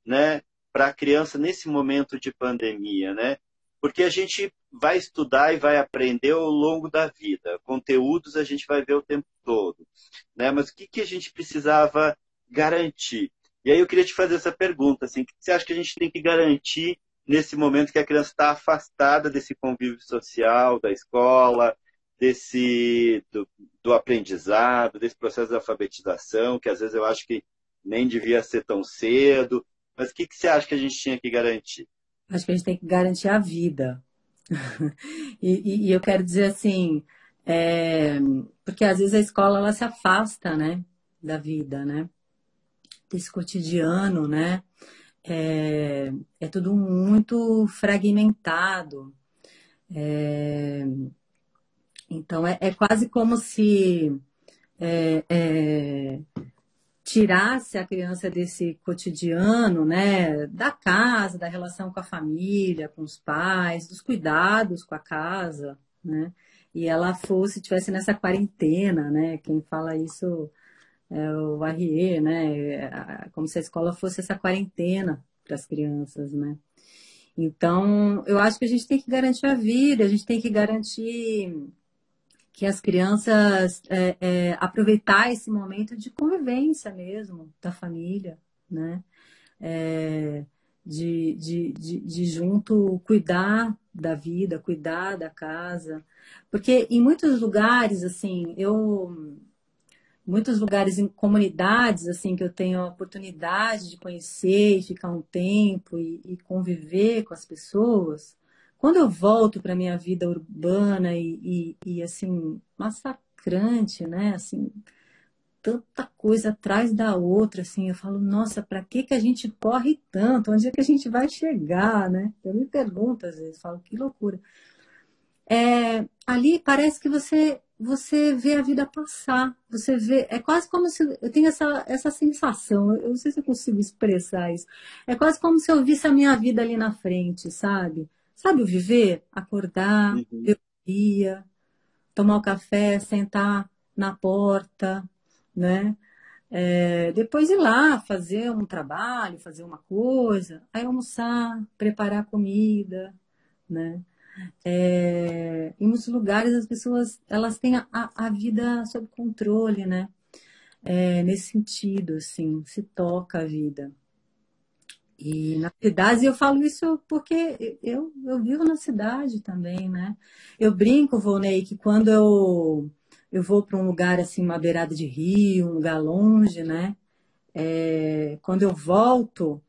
Speaker 1: né, para a criança nesse momento de pandemia, né? Porque a gente vai estudar e vai aprender ao longo da vida. Conteúdos a gente vai ver o tempo todo, né? Mas o que, que a gente precisava garantir? E aí eu queria te fazer essa pergunta, assim, o que você acha que a gente tem que garantir nesse momento que a criança está afastada desse convívio social, da escola, desse do, do, aprendizado, desse processo de alfabetização, que às vezes eu acho que nem devia ser tão cedo, mas o que, que você acha que a gente tinha que garantir?
Speaker 2: Acho que a gente tem que garantir a vida. e, e, e, eu quero dizer assim, é, porque às vezes a escola ela se afasta, né, da vida, né, desse cotidiano, né, é, é tudo muito fragmentado. É, então é, é, quase como se é, é tirasse a criança desse cotidiano, né, da casa, da relação com a família, com os pais, dos cuidados com a casa, né, e ela fosse tivesse nessa quarentena, né, quem fala isso é o Barrier, né, é, como se a escola fosse essa quarentena para as crianças, né. Então, eu acho que a gente tem que garantir a vida, a gente tem que garantir que as crianças é, é, aproveitar esse momento de convivência mesmo da família, né? É, de, de, de, de, junto cuidar da vida, cuidar da casa. Porque em muitos lugares, assim, eu. Muitos lugares em comunidades, assim, que eu tenho a oportunidade de conhecer e ficar um tempo e, e conviver com as pessoas, Quando eu volto para minha vida urbana e, e, e, assim, massacrante, né? Assim, tanta coisa atrás da outra, assim, eu falo, nossa, para que que a gente corre tanto? Onde é que a gente vai chegar, né? Eu me pergunto às vezes, falo, que loucura. É, ali parece que você você vê a vida passar, você vê, é quase como se eu tenho essa, essa sensação, eu não sei se eu consigo expressar isso. É quase como se eu visse a minha vida ali na frente, sabe? Sabe o viver? Acordar, uhum. ver o dia, tomar o café, sentar na porta, né? É, depois ir lá fazer um trabalho, fazer uma coisa, aí almoçar, preparar comida, né? É, em muitos lugares as pessoas elas têm a, a vida sob controle, né? É, nesse sentido, assim, se toca a vida. E na cidade, eu falo isso porque eu, eu vivo na cidade também, né? Eu brinco, Volney, que quando eu, eu vou para um lugar assim, uma beirada de rio, um lugar longe, né? É, quando eu volto,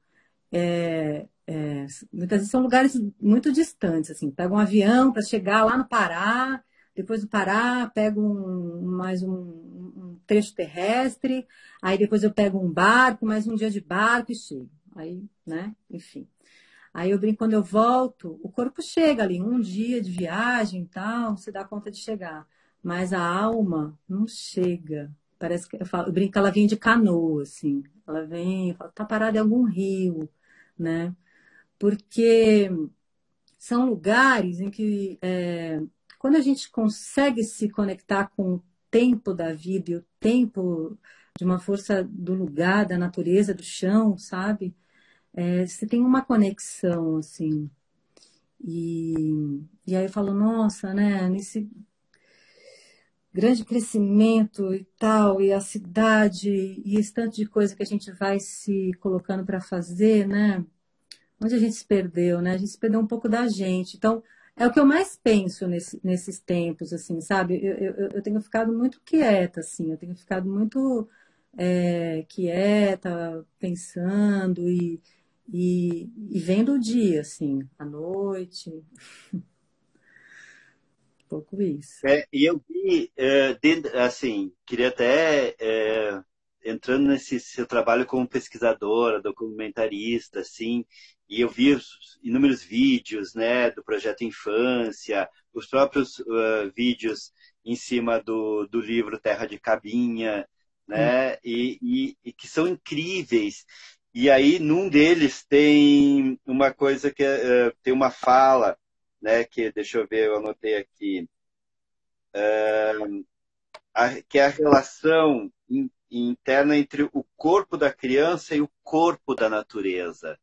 Speaker 2: é, é, muitas vezes são lugares muito distantes, assim, pego um avião para chegar lá no Pará, depois do Pará pego um, mais um, um, trecho terrestre, aí depois eu pego um barco, mais um dia de barco e chego. Aí, né, enfim. Aí eu brinco, quando eu volto, o corpo chega ali, um dia de viagem e tal, você dá conta de chegar. Mas a alma não chega. Parece que eu, falo, eu brinco ela vem de canoa, assim. Ela vem, falo, tá parada em algum rio, né? Porque são lugares em que, é, quando a gente consegue se conectar com o tempo da vida e o tempo de uma força do lugar, da natureza, do chão, sabe? É, você tem uma conexão, assim. E, e aí eu falo, nossa, né, nesse grande crescimento e tal, e a cidade, e esse tanto de coisa que a gente vai se colocando para fazer, né? Onde a gente se perdeu, né? A gente se perdeu um pouco da gente. Então, é o que eu mais penso nesse, nesses tempos, assim, sabe? Eu, eu, eu, tenho ficado muito quieta, assim, eu tenho ficado muito é, quieta, pensando e, e, e, vendo o dia, assim, a noite. um pouco isso.
Speaker 1: É, e eu vi, é, dentro, assim, queria até é, entrando nesse seu trabalho como pesquisadora, documentarista, assim, e eu vi inúmeros vídeos, né, do projeto Infância, os próprios uh, vídeos em cima do, do livro Terra de Cabinha, né, hum. e, e, e, que são incríveis. E aí, num deles tem uma coisa que uh, tem uma fala, né, que deixa eu ver, eu anotei aqui, uh, a, que é a relação interna entre o corpo da criança e o corpo da natureza.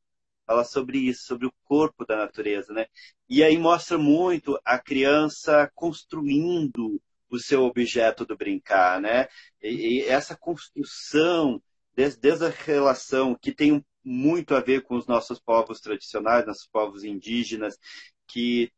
Speaker 1: Fala sobre isso, sobre o corpo da natureza, né? E aí mostra muito a criança construindo o seu objeto do brincar, né? E, essa construção, desde, desde, a relação que tem muito a ver com os nossos povos tradicionais, nossos povos indígenas, que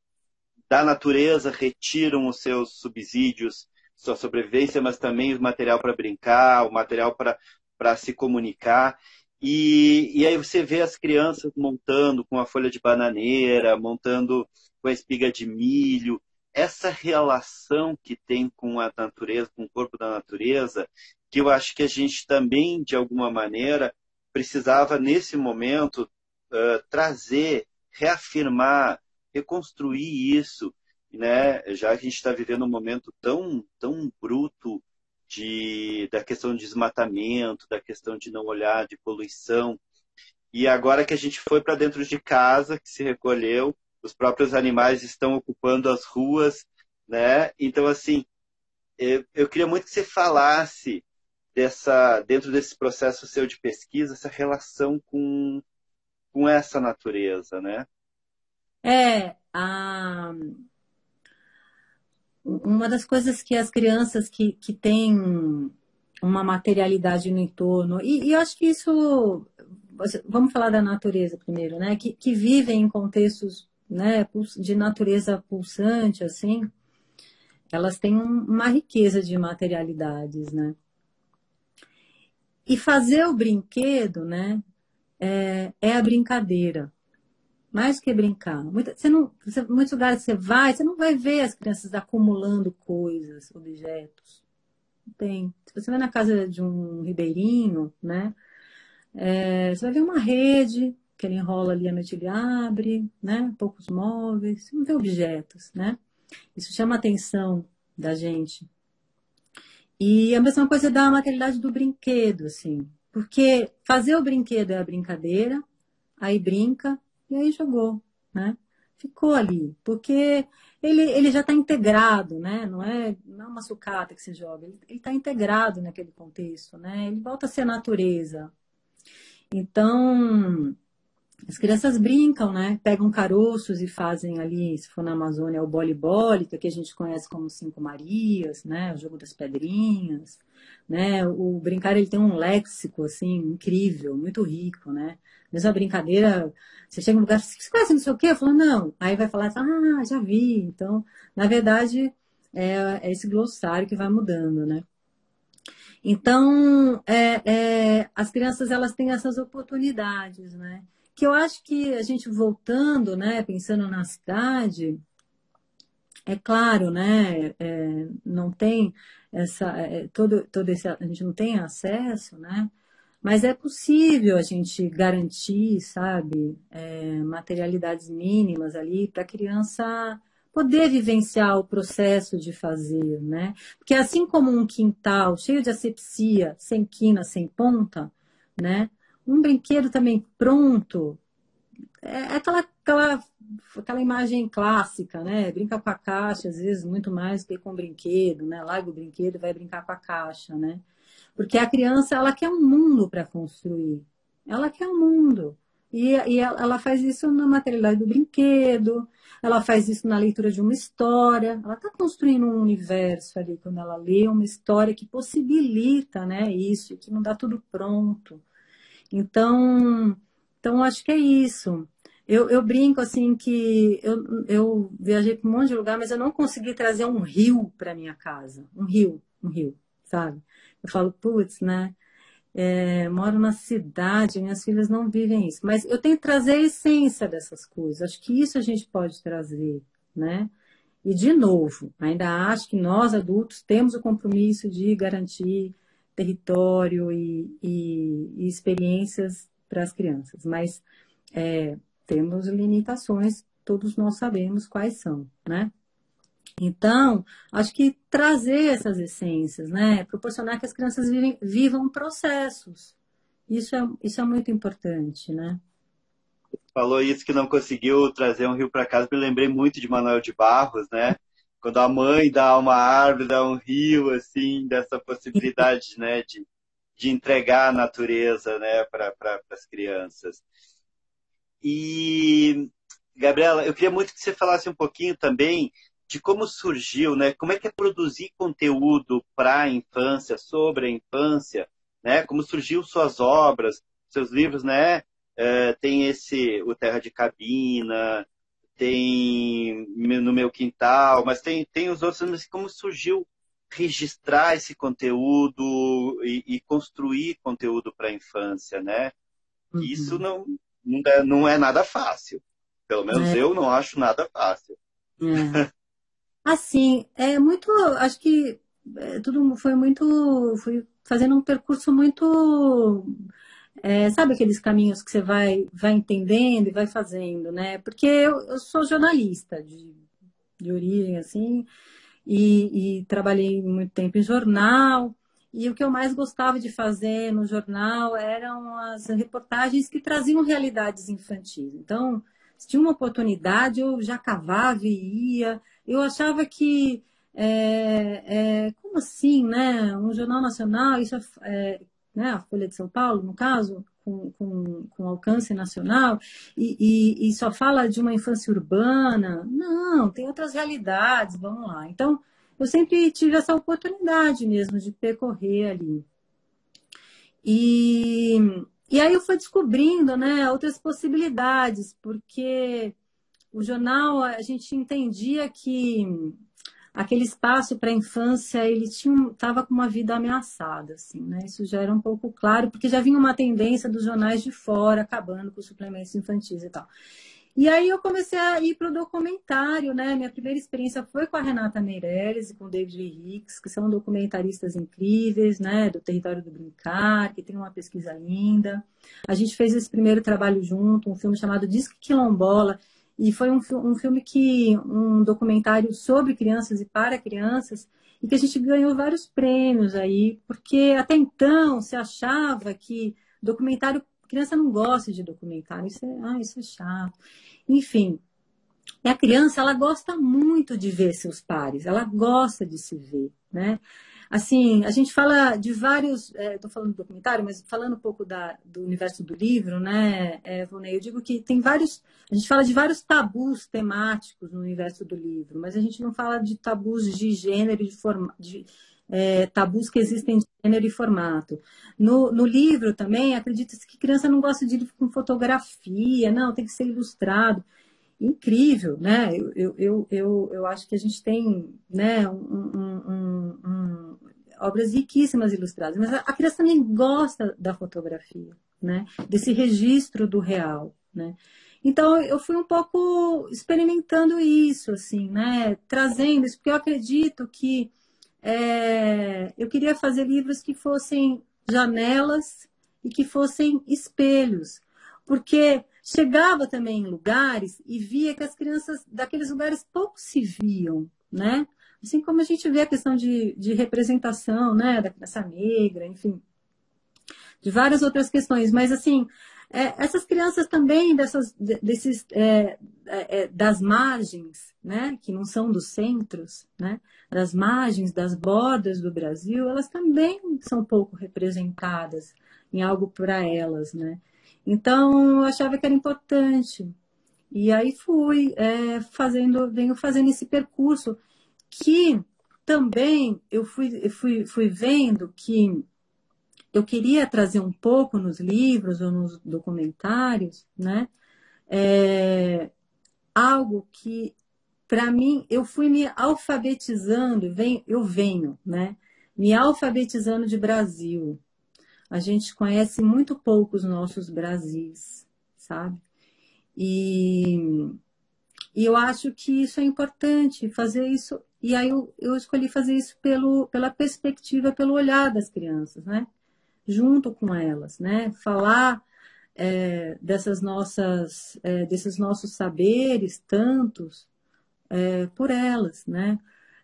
Speaker 1: da natureza retiram os seus subsídios sua sobrevivência, mas também o material para brincar, o material para se comunicar. E, e aí você vê as crianças montando com a folha de bananeira, montando com a espiga de milho. Essa relação que tem com a natureza, com o corpo da natureza, que eu acho que a gente também, de alguma maneira, precisava, nesse momento, uh, trazer, reafirmar, reconstruir isso né, já que a gente está vivendo um momento tão, tão bruto de, da questão de desmatamento, da questão de não olhar, de poluição. E agora que a gente foi para dentro de casa, que se recolheu, os próprios animais estão ocupando as ruas, né? Então, assim, eu, eu queria muito que você falasse dessa, dentro desse processo seu de pesquisa, essa relação com, com essa natureza, né?
Speaker 2: É, a, uma das coisas que as crianças que, que têm uma materialidade no entorno, e, e eu acho que isso, vamos falar da natureza primeiro, né? Que, que vivem em contextos né, de natureza pulsante, assim, elas têm uma riqueza de materialidades, né? E fazer o brinquedo, né, é, é a brincadeira. Mais que brincar. Você não, você, muitos lugares você vai, você não vai ver as crianças acumulando coisas, objetos. Não tem. Se você vai na casa de um ribeirinho, né? É, você vai ver uma rede que ele enrola ali, a noite ele abre, né? Poucos móveis, você não vê objetos, né? Isso chama a atenção da gente. E a mesma coisa da materialidade do brinquedo, assim. Porque fazer o brinquedo é a brincadeira, aí brinca e aí jogou, né? Ficou ali, porque ele, ele já está integrado, né? Não é, não é uma sucata que se joga, ele está integrado naquele contexto, né? Ele volta a ser natureza. Então, as crianças brincam, né? Pegam caroços e fazem ali, se for na Amazônia, o boli-boli, que a gente conhece como Cinco Marias, né? O jogo das pedrinhas, né? O brincar, ele tem um léxico, assim, incrível, muito rico, né? Mesmo a brincadeira, você chega no lugar, você conhece não sei o quê? Eu falo, não. Aí vai falar, ah, já vi. Então, na verdade, é, é esse glossário que vai mudando, né? Então, é, é, as crianças, elas têm essas oportunidades, né? que eu acho que a gente voltando, né, pensando na cidade, é claro, né, é, não tem essa, é, todo, todo esse, a gente não tem acesso, né, mas é possível a gente garantir, sabe, é, materialidades mínimas ali para a criança poder vivenciar o processo de fazer, né? Porque assim como um quintal cheio de asepsia, sem quina, sem ponta, né? Um brinquedo também pronto, é, é aquela, aquela, aquela imagem clássica, né? Brinca com a caixa, às vezes, muito mais do que com brinquedo, né? Larga o brinquedo e vai brincar com a caixa, né? Porque a criança, ela quer um mundo para construir. Ela quer um mundo. E, e ela faz isso na materialidade do brinquedo, ela faz isso na leitura de uma história. Ela está construindo um universo ali quando ela lê uma história que possibilita né, isso, que não dá tudo pronto. Então, então acho que é isso. Eu, eu brinco assim que eu, eu viajei para um monte de lugar, mas eu não consegui trazer um rio para minha casa. Um rio, um rio, sabe? Eu falo, putz, né? É, moro na cidade, minhas filhas não vivem isso. Mas eu tenho que trazer a essência dessas coisas. Acho que isso a gente pode trazer, né? E, de novo, ainda acho que nós, adultos, temos o compromisso de garantir território e, e, e experiências para as crianças, mas é, temos limitações, todos nós sabemos quais são, né? Então, acho que trazer essas essências, né? Proporcionar que as crianças vivem, vivam processos. Isso é, isso é muito importante, né?
Speaker 1: Falou isso que não conseguiu trazer um rio para casa, me lembrei muito de Manuel de Barros, né? quando a mãe dá uma árvore, dá um rio, assim, dessa possibilidade, né, de, de entregar a natureza, né, para pra, as crianças. E, Gabriela, eu queria muito que você falasse um pouquinho também de como surgiu, né, como é que é produzir conteúdo para a infância, sobre a infância, né, como surgiu suas obras, seus livros, né, é, tem esse, o Terra de Cabina, tem no meu quintal, mas tem, tem os outros, mas como surgiu registrar esse conteúdo e, e construir conteúdo para a infância, né? Uhum. Isso não, não é, não, é, nada fácil. Pelo menos é. eu não acho nada fácil.
Speaker 2: É. Assim, é muito. Acho que é, tudo foi muito. Fui fazendo um percurso muito é, sabe aqueles caminhos que você vai, vai entendendo e vai fazendo, né? Porque eu, eu sou jornalista de, de origem, assim, e, e, trabalhei muito tempo em jornal. E o que eu mais gostava de fazer no jornal eram as reportagens que traziam realidades infantis. Então, se tinha uma oportunidade, eu já cavava e ia. Eu achava que, é, é, como assim, né? Um jornal nacional, isso é, né, a Folha de São Paulo, no caso, com, com, com alcance nacional, e, e, e, só fala de uma infância urbana. Não, tem outras realidades, vamos lá. Então, eu sempre tive essa oportunidade mesmo de percorrer ali. E, e aí eu fui descobrindo né, outras possibilidades, porque o jornal, a gente entendia que aquele espaço para a infância ele estava com uma vida ameaçada assim né isso já era um pouco claro porque já vinha uma tendência dos jornais de fora acabando com os suplementos infantis e tal E aí eu comecei a ir para o documentário, né? Minha primeira experiência foi com a Renata Meirelles e com o David Hicks, que são documentaristas incríveis, né? Do Território do Brincar, que tem uma pesquisa linda. A gente fez esse primeiro trabalho junto, um filme chamado Disque Quilombola, e foi um, um filme que, um documentário sobre crianças e para crianças, e que a gente ganhou vários prêmios aí, porque até então se achava que documentário criança não gosta de documentário, isso é, ah, isso é chato. Enfim, e a criança, ela gosta muito de ver seus pares, ela gosta de se ver, né? Assim, a gente fala de vários, estou é, falando do documentário, mas falando um pouco da, do universo do livro, né, é, eu digo que tem vários, a gente fala de vários tabus temáticos no universo do livro, mas a gente não fala de tabus de gênero, de, forma, de é, tabus que existem de gênero e formato. No, no livro também, acredita-se que criança não gosta de livro com fotografia, não, tem que ser ilustrado incrível, né? Eu, eu, eu, eu, eu acho que a gente tem né, um, um, um, obras riquíssimas ilustradas, mas a criança também gosta da fotografia, né? Desse registro do real, né? Então eu fui um pouco experimentando isso, assim, né? Trazendo isso, porque eu acredito que é, eu queria fazer livros que fossem janelas e que fossem espelhos, porque chegava também em lugares e via que as crianças daqueles lugares pouco se viam, né? Assim como a gente vê a questão de, de representação, né, da criança negra, enfim, de várias outras questões, mas assim, é, essas crianças também dessas, desses, é, é, é, das margens, né, que não são dos centros, né, das margens, das bordas do Brasil, elas também são pouco representadas em algo para elas, né. Então, eu achava que era importante. E aí fui é, fazendo, venho fazendo esse percurso que também eu fui, fui, fui vendo que eu queria trazer um pouco nos livros ou nos documentários, né? É, algo que, para mim, eu fui me alfabetizando, vem, eu venho, né? Me alfabetizando de Brasil, a gente conhece muito pouco os nossos Brasis, sabe? E, e eu acho que isso é importante, fazer isso. E aí eu, eu escolhi fazer isso pelo, pela perspectiva, pelo olhar das crianças, né? Junto com elas, né? Falar é, dessas nossas, é, desses nossos saberes, tantos, é, por elas, né?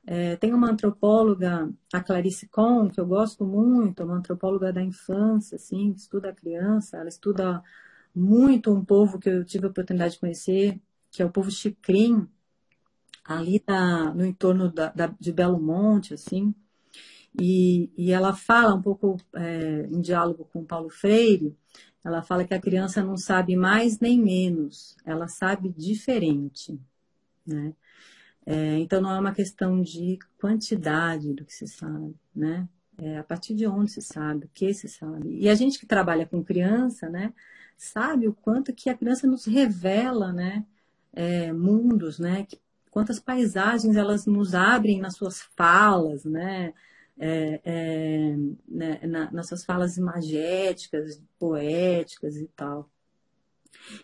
Speaker 2: É, tem uma antropóloga, a Clarice Kohn, que eu gosto muito, uma antropóloga da infância, assim, que estuda a criança, ela estuda muito um povo que eu tive a oportunidade de conhecer, que é o povo Chicrim, ali na, no entorno da, da, de Belo Monte, assim, e, e ela fala um pouco é, em diálogo com Paulo Freire, ela fala que a criança não sabe mais nem menos, ela sabe diferente, né? É, então, não é uma questão de quantidade do que se sabe, né? É a partir de onde se sabe, o que se sabe. E a gente que trabalha com criança, né, sabe o quanto que a criança nos revela, né, é, mundos, né, que, quantas paisagens elas nos abrem nas suas falas, né, é, é, né na, nas suas falas imagéticas, poéticas e tal.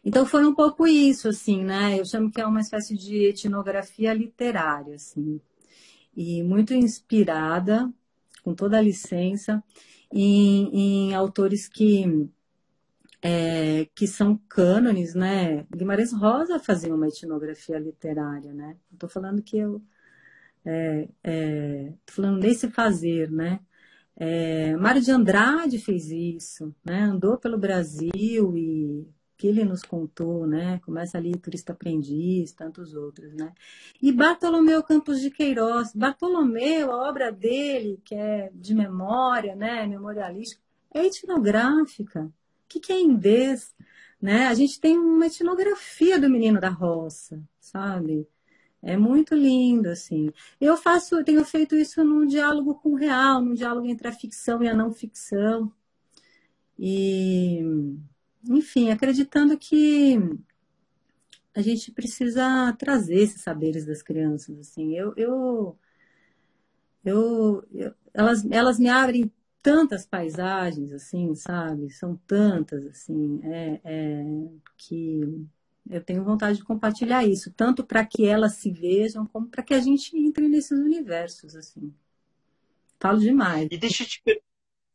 Speaker 2: Então foi um pouco isso, assim, né? Eu chamo que é uma espécie de etnografia literária, assim. E muito inspirada, com toda a licença, em, em autores que, é, que são cânones, né? Guimarães Rosa fazia uma etnografia literária, né? Estou falando que eu... É, é, falando desse fazer, né? É, Mário de Andrade fez isso, né? Andou pelo Brasil e que ele nos contou, né? Começa ali Turista Aprendiz, tantos outros, né? E Bartolomeu Campos de Queiroz. Bartolomeu, a obra dele, que é de memória, né? Memorialística, é etnográfica. Que, que é indês? Né? A gente tem uma etnografia do menino da roça, sabe? É muito lindo, assim. Eu faço, tenho feito isso num diálogo com o real, num diálogo entre a ficção e a não ficção. E enfim, acreditando que a gente precisa trazer esses saberes das crianças, assim. Eu, eu, eu, eu, elas, elas me abrem tantas paisagens, assim, sabe? São tantas, assim, é, é, que Eu tenho vontade de compartilhar isso, tanto para que elas se vejam, como para que a gente entre nesses universos, assim. Falo demais.
Speaker 1: E deixa eu, te,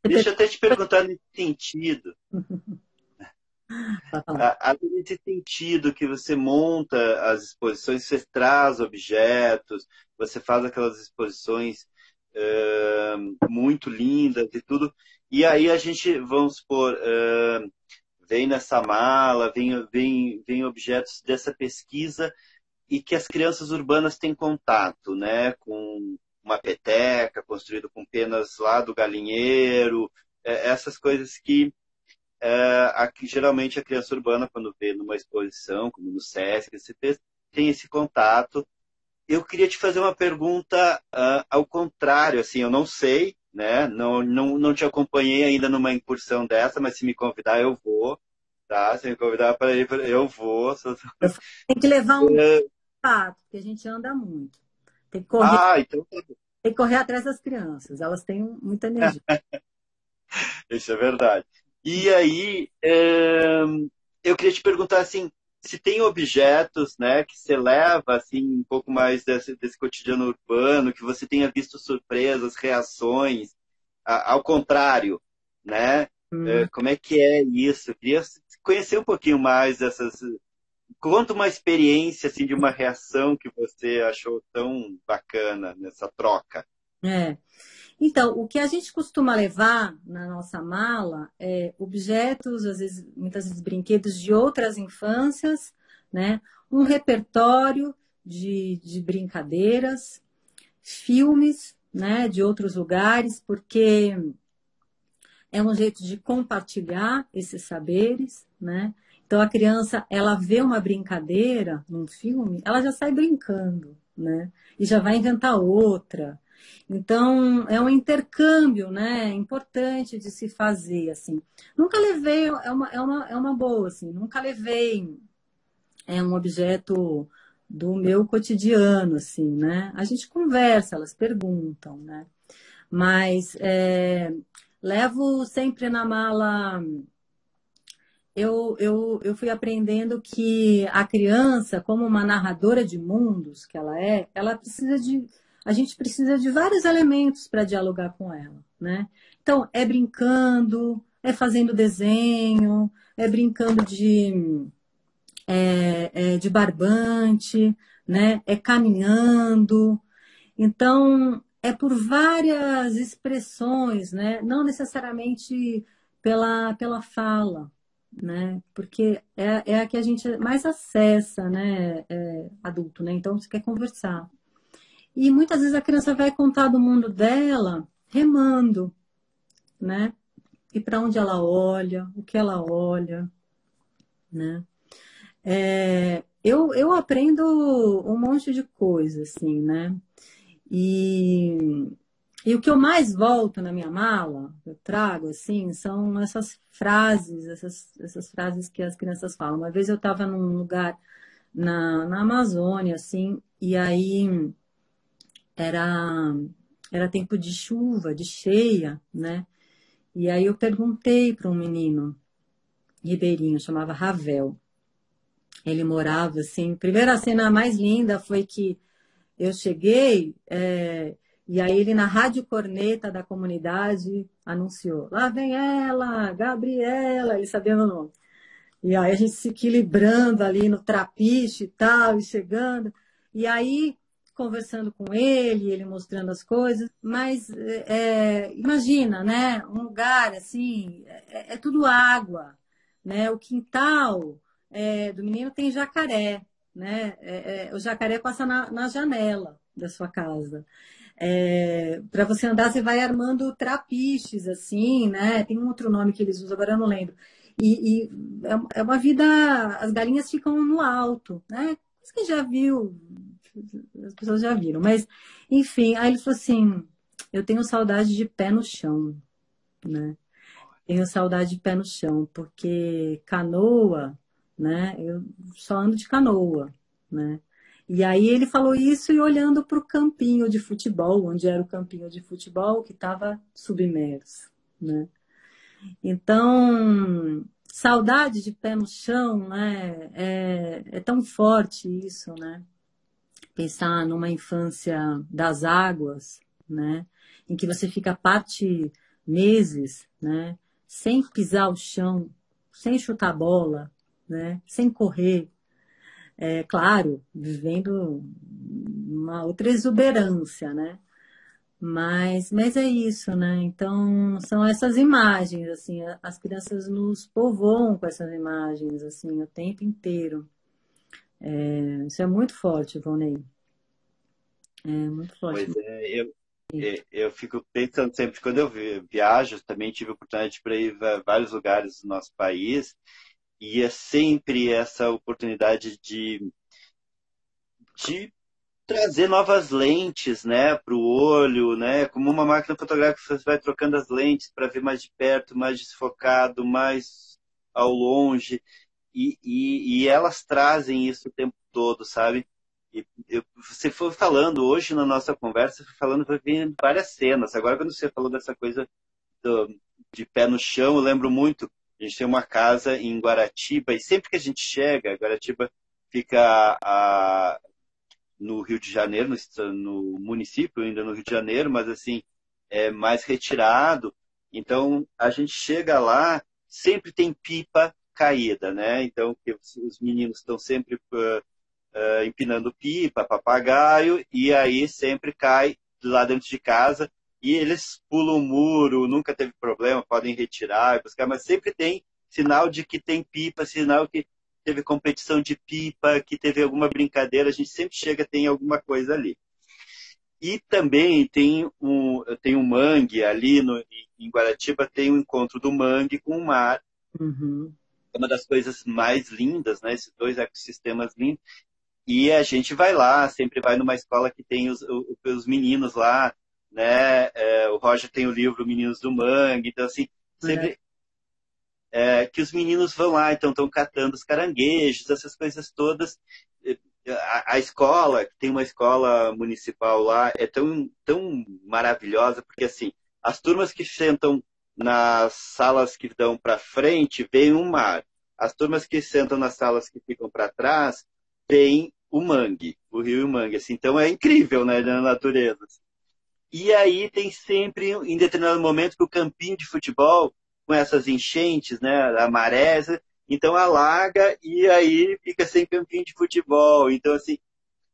Speaker 1: deixa eu até te perguntar nesse sentido. Além nesse sentido que você monta as exposições, você traz objetos, você faz aquelas exposições uh, muito lindas e tudo. E aí a gente, vamos supor, uh, vem nessa mala, vem, vem, vem objetos dessa pesquisa e que as crianças urbanas têm contato, né, com uma peteca construída com penas lá do galinheiro, é, essas coisas que é, aqui, geralmente a criança urbana, quando vê numa exposição, como no SESC, tem esse contato. Eu queria te fazer uma pergunta uh, ao contrário, assim, eu não sei, né? Não, não, não te acompanhei ainda numa incursão dessa, mas se me convidar, eu vou. Tá? Se me convidar para ir, eu vou.
Speaker 2: Tem que levar um pato, porque a gente anda muito. Tem que correr. Ah, então... Tá tem que correr atrás das crianças, elas têm muita energia.
Speaker 1: Isso é verdade. E aí, é... eu queria te perguntar assim, se tem objetos, né, que você leva assim um pouco mais desse, desse cotidiano urbano, que você tenha visto surpresas, reações, a, ao contrário, né? Hum. Como é que é isso? Eu queria conhecer um pouquinho mais dessas. Conta uma experiência assim de uma reação que você achou tão bacana nessa troca.
Speaker 2: É. Então, o que a gente costuma levar na nossa mala é objetos, às vezes, muitas vezes brinquedos de outras infâncias, né? Um repertório de, de brincadeiras, filmes, né? De outros lugares, porque é um jeito de compartilhar esses saberes, né? Então a criança, ela vê uma brincadeira num filme, ela já sai brincando, né? E já vai inventar outra. Então, é um intercâmbio, né? Importante de se fazer, assim. Nunca levei, é uma, é uma, é uma boa, assim. Nunca levei é um objeto do meu cotidiano, assim, né? A gente conversa, elas perguntam, né? Mas é, levo sempre na mala. Eu, eu, eu fui aprendendo que a criança, como uma narradora de mundos que ela é, ela precisa de a gente precisa de vários elementos para dialogar com ela, né? Então, é brincando, é fazendo desenho, é brincando de, é, é, de barbante, né? É caminhando. Então, é por várias expressões, né? Não necessariamente pela, pela fala, né? Porque é, é a que a gente mais acessa, né? É, adulto, né? Então, você quer conversar. E muitas vezes a criança vai contar do mundo dela remando, né? E para onde ela olha, o que ela olha, né? É, eu, eu aprendo um monte de coisa, assim, né? E, e o que eu mais volto na minha mala, eu trago, assim, são essas frases, essas, essas frases que as crianças falam. Uma vez eu estava num lugar na, na Amazônia, assim, e aí era, era tempo de chuva, de cheia, né? E aí eu perguntei para um menino ribeirinho, chamava Ravel. Ele morava assim. Primeira cena mais linda foi que eu cheguei é, e aí ele na rádio corneta da comunidade anunciou: lá vem ela, Gabriela. Ele sabia meu nome. E aí a gente se equilibrando ali no trapiche e tal, e chegando. E aí conversando com ele, ele mostrando as coisas, mas é, imagina, né? Um lugar assim, é, é tudo água, né? O quintal é, do menino tem jacaré, né? É, é, o jacaré passa na, na, janela da sua casa. É, para você andar, você vai armando trapiches, assim, né? Tem um outro nome que eles usam, agora eu não lembro. E, e é uma vida, as galinhas ficam no alto, né? Você já viu as pessoas já viram. Mas, enfim, aí ele falou assim: eu tenho saudade de pé no chão, né? Tenho saudade de pé no chão, porque canoa, né? Eu só ando de canoa, né? E aí ele falou isso e olhando para o campinho de futebol, onde era o campinho de futebol que estava submerso, né? Então, saudade de pé no chão, né? É, é tão forte isso, né? Pensar numa infância das águas, né? Em que você fica parte meses, né? Sem pisar o chão, sem chutar bola, né? Sem correr. É claro, vivendo uma outra exuberância, né? Mas, mas é isso, né? Então, são essas imagens, assim, as crianças nos povoam com essas imagens, assim, o tempo inteiro. É, isso é muito forte, Vonei. É muito forte.
Speaker 1: Pois é, eu, eu fico pensando sempre, quando eu viajo, também tive a oportunidade para ir a vários lugares do nosso país, e é sempre essa oportunidade de, de trazer novas lentes, né, para o olho, né, como uma máquina fotográfica você vai trocando as lentes para ver mais de perto, mais desfocado, mais ao longe, e, e, e elas trazem isso o tempo todo, sabe? E eu, você foi falando hoje na nossa conversa, foi falando foi várias cenas. Agora quando você falou dessa coisa do, de pé no chão, eu lembro muito. A gente tem uma casa em Guaratiba e sempre que a gente chega, Guaratiba fica a, no Rio de Janeiro, no, no, município, ainda no Rio de Janeiro, mas assim, é mais retirado. Então, a gente chega lá, sempre tem pipa caída, né? Então, os meninos estão sempre uh, empinando pipa, papagaio, e aí sempre cai lá dentro de casa, e eles pulam o muro, nunca teve problema, podem retirar, buscar, mas sempre tem sinal de que tem pipa, sinal que teve competição de pipa, que teve alguma brincadeira, a gente sempre chega, tem alguma coisa ali. E também tem um, tem um mangue ali no, em Guaratiba, tem um encontro do mangue com o mar. Uhum. É uma das coisas mais lindas, né? Esses dois ecossistemas lindos. E a gente vai lá, sempre vai numa escola que tem os, os meninos lá, né? É, o Roger tem o livro Meninos do Mangue, então assim, sempre é, que os meninos vão lá, então estão catando os caranguejos, essas coisas todas. A, a, escola, tem uma escola municipal lá, é tão, tão maravilhosa, porque assim, as turmas que sentam nas salas que dão para frente, veem um mar. As turmas que sentam nas salas que ficam para trás, veem o mangue, o rio e o mangue. Assim, então é incrível, né, na natureza. E aí tem sempre, em determinado momento, que o campinho de futebol com essas enchentes, né, a marés, então alaga e aí fica sem campinho de futebol. Então, assim,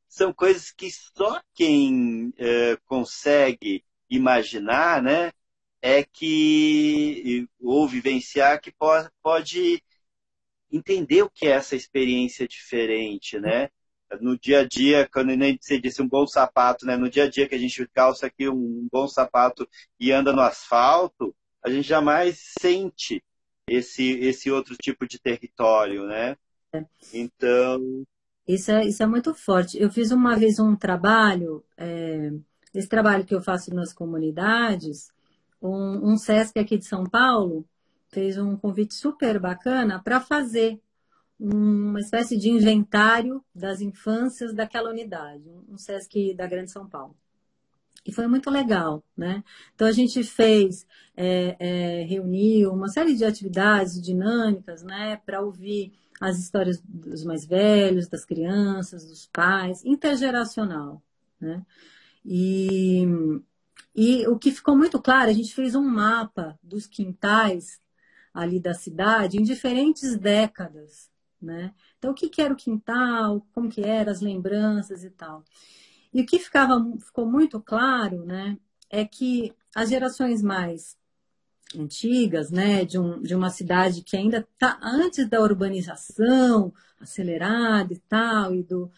Speaker 1: são coisas que só quem é, consegue imaginar, né, é que, ou vivenciar, que pode, entender o que é essa experiência diferente, né? No dia a dia, quando nem você disse um bom sapato, né? No dia a dia que a gente calça aqui um bom sapato e anda no asfalto, a gente jamais sente esse, esse outro tipo de território, né? É. Então.
Speaker 2: Isso é, isso é muito forte. Eu fiz uma vez um trabalho, é, esse trabalho que eu faço nas comunidades, um, um aqui de São Paulo fez um convite super bacana para fazer uma espécie de inventário das infâncias daquela unidade, um SESC da Grande São Paulo. E foi muito legal, né? Então a gente fez, é, é, reuniu uma série de atividades dinâmicas, né, para ouvir as histórias dos mais velhos, das crianças, dos pais, intergeracional, né? E, e o que ficou muito claro, a gente fez um mapa dos quintais ali da cidade em diferentes décadas, né? Então o que, que era o quintal, como que eram as lembranças e tal. E o que ficava, ficou muito claro, né, é que as gerações mais antigas, né, de, um, de uma cidade que ainda está antes da urbanização acelerada e tal, e do,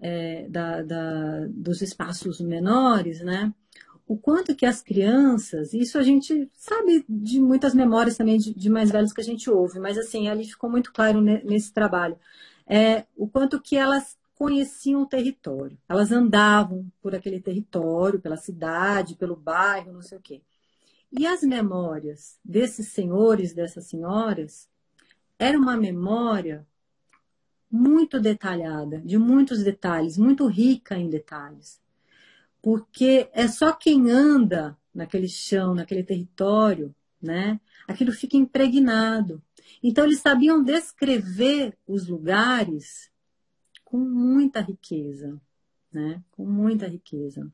Speaker 2: é, da, da, dos espaços menores, né, o quanto que as crianças, isso a gente sabe de muitas memórias também de, de mais velhos que a gente ouve, mas assim, ali ficou muito claro nesse trabalho, é, o quanto que elas conheciam o território. Elas andavam por aquele território, pela cidade, pelo bairro, não sei o quê. E as memórias desses senhores, dessas senhoras, era uma memória muito detalhada, de muitos detalhes, muito rica em detalhes. Porque é só quem anda naquele chão, naquele território, né? Aquilo fica impregnado. Então, eles sabiam descrever os lugares com muita riqueza, né? Com muita riqueza.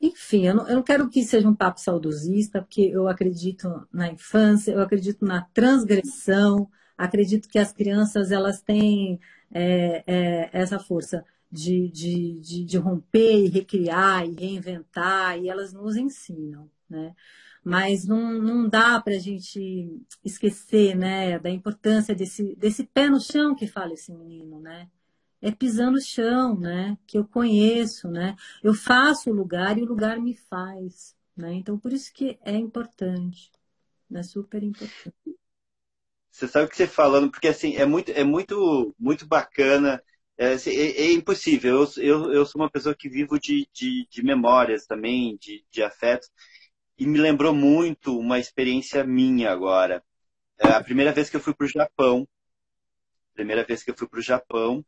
Speaker 2: Enfim, eu não, eu não, quero que seja um papo saudosista, porque eu acredito na infância, eu acredito na transgressão, acredito que as crianças elas têm é, é, essa força de, de, de, de, romper e recriar e reinventar, e elas nos ensinam, né? Mas não, não dá para a gente esquecer, né, da importância desse, desse pé no chão que fala esse menino, né? é pisar no chão, né? Que eu conheço, né? Eu faço o lugar e o lugar me faz, né? Então, por isso que é importante, é super importante.
Speaker 1: Você sabe o que você falando, porque assim, é muito, é muito, muito bacana. É, assim, é, é impossível. Eu, eu, eu, sou uma pessoa que vivo de, de, de memórias também, de, de afetos, e me lembrou muito uma experiência minha agora. É a primeira vez que eu fui para o Japão, primeira vez que eu fui para o Japão,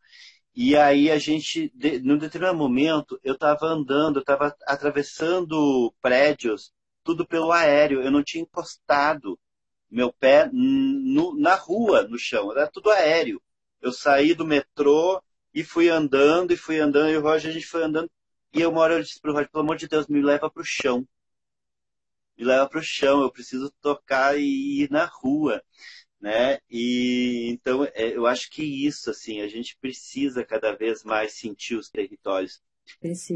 Speaker 1: e aí a gente, num determinado momento, eu estava andando, eu estava atravessando prédios, tudo pelo aéreo. Eu não tinha encostado meu pé no, na rua, no chão, era tudo aéreo. Eu saí do metrô e fui andando, e fui andando, e o Roger, a gente foi andando. E eu, uma hora eu disse para o Roger, pelo amor de Deus, me leva para o chão. Me leva para o chão, eu preciso tocar e ir na rua né? E então é, eu acho que isso assim a gente precisa cada vez mais sentir os territórios.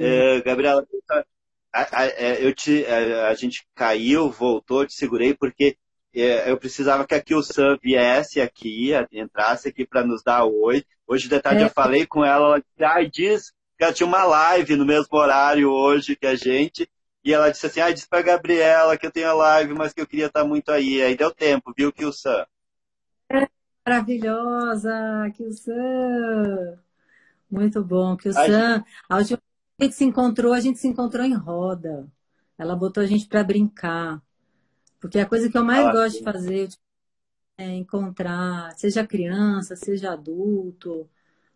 Speaker 1: É, Gabriela, a, a, a, é, eu te, a, gente caiu, voltou, te segurei porque eu precisava que aqui o Sam viesse aqui, entrasse aqui para nos dar oi. Hoje de tarde é. eu falei com ela, ela disse, ah, diz que ela tinha uma live no mesmo horário hoje que a gente. E ela disse assim, ah, diz pra Gabriela que eu tenho a live, mas que eu queria estar muito aí. Aí deu tempo, viu, que o Sam?
Speaker 2: Maravilhosa, Kilsan! Muito bom, Kilsan. A última vez que a gente se encontrou, a gente se encontrou em roda. Ela botou a gente para brincar. Porque a coisa que eu mais ah, gosto sim. de fazer é encontrar, seja criança, seja adulto,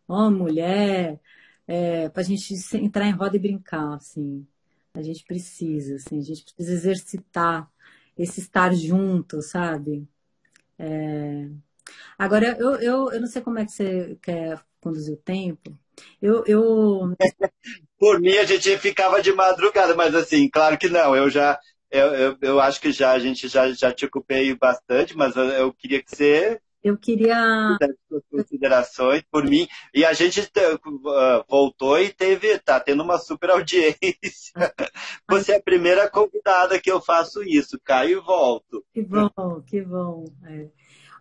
Speaker 2: homem, mulher, é, para a gente entrar em roda e brincar, assim. A gente precisa, assim, a gente precisa exercitar esse estar junto, sabe? É... Agora, eu, eu, eu não sei como é que você quer conduzir o tempo. Eu, eu...
Speaker 1: Por mim, a gente ficava de madrugada, mas assim, claro que não. Eu já, eu, eu, eu acho que já a gente já, já te ocupei bastante, mas eu, eu queria que você
Speaker 2: eu queria.
Speaker 1: Considerações por mim. E a gente uh, voltou e teve, tá tendo uma super audiência. Você é a primeira convidada que eu faço isso. Caio e volto.
Speaker 2: Que bom, que bom. É.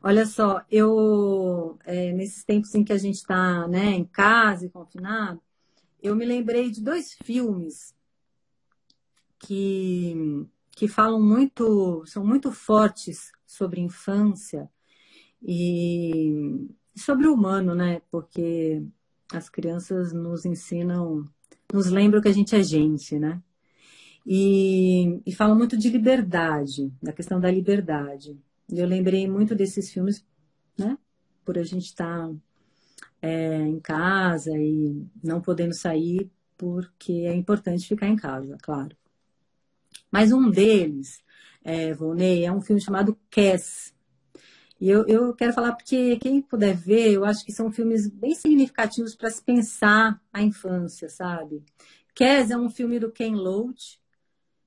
Speaker 2: Olha só, eu, é, nesses tempos em que a gente está né, em casa e confinado, eu me lembrei de dois filmes que, que falam muito, são muito fortes sobre infância e sobre o humano, né? Porque as crianças nos ensinam, nos lembram que a gente é gente, né? E, e falam muito de liberdade, da questão da liberdade. E eu lembrei muito desses filmes, né? Por a gente estar tá, é, em casa e não podendo sair, porque é importante ficar em casa, claro. Mas um deles, é, Volney, é um filme chamado Cass, e eu, eu quero falar porque quem puder ver, eu acho que são filmes bem significativos para se pensar a infância, sabe? Kes é um filme do Ken Loach.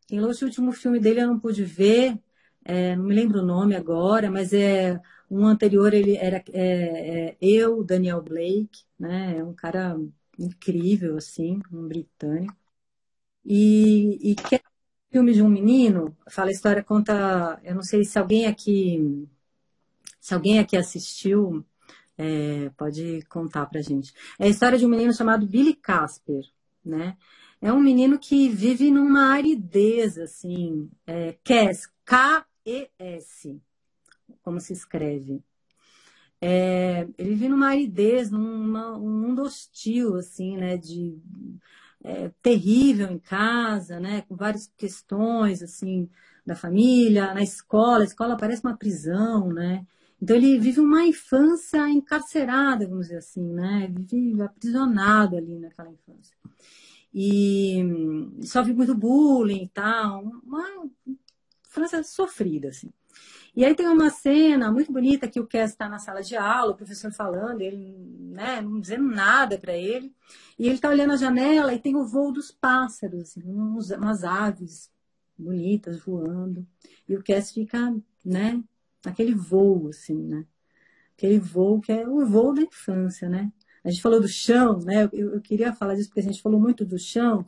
Speaker 2: Ken Loach, o último filme dele eu não pude ver, é, não me lembro o nome agora, mas é um anterior ele era é, é, eu, Daniel Blake, né? É um cara incrível assim, um britânico. E, e um filme de um menino, fala a história, conta, eu não sei se alguém aqui se alguém aqui assistiu, é, pode contar pra gente. É a história de um menino chamado Billy Casper, né? É um menino que vive numa aridez, assim, é, Kes, K-E-S, como se escreve. É, ele vive numa aridez, num mundo hostil, assim, né, de é, terrível em casa, né, com várias questões, assim, da família, na escola, a escola parece uma prisão, né, então ele vive uma infância encarcerada, vamos dizer assim, né? Vive aprisionado ali naquela infância. E sofre muito bullying e tal, uma infância sofrida, assim. E aí tem uma cena muito bonita que o Cass está na sala de aula, o professor falando, ele né, não dizendo nada para ele, e ele está olhando a janela e tem o voo dos pássaros, assim, uns, umas aves bonitas voando, e o Cass fica, né, naquele voo, assim, né, aquele voo que é o voo da infância, né. A gente falou do chão, né, eu, eu queria falar disso porque a gente falou muito do chão,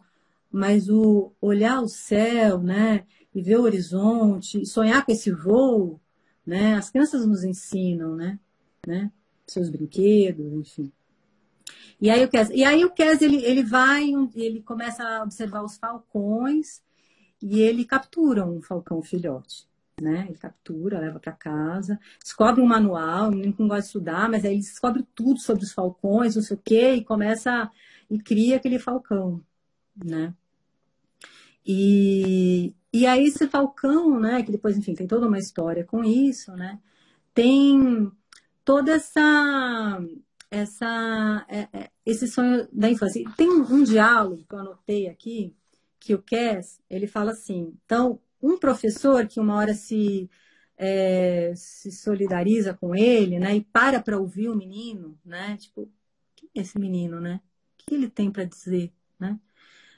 Speaker 2: mas o olhar o céu, né, e ver o horizonte, sonhar com esse voo, né? As crianças nos ensinam, né? né? Seus brinquedos, enfim. E aí o Kes, e aí o Kes ele, ele vai, ele começa a observar os falcões e ele captura um falcão filhote. Né? Ele captura, leva para casa, descobre um manual, não gosta de estudar, mas aí ele descobre tudo sobre os falcões, não sei o quê, e começa e cria aquele falcão, né? E, e aí esse Falcão, né, que depois, enfim, tem toda uma história com isso, né, tem toda essa, essa é, é, esse sonho da infância. Tem um, diálogo que eu anotei aqui, que o Cass, ele fala assim, então, um professor que uma hora se, é, se solidariza com ele, né, e para para ouvir o menino, né, tipo, quem é esse menino, né, o que ele tem para dizer, né,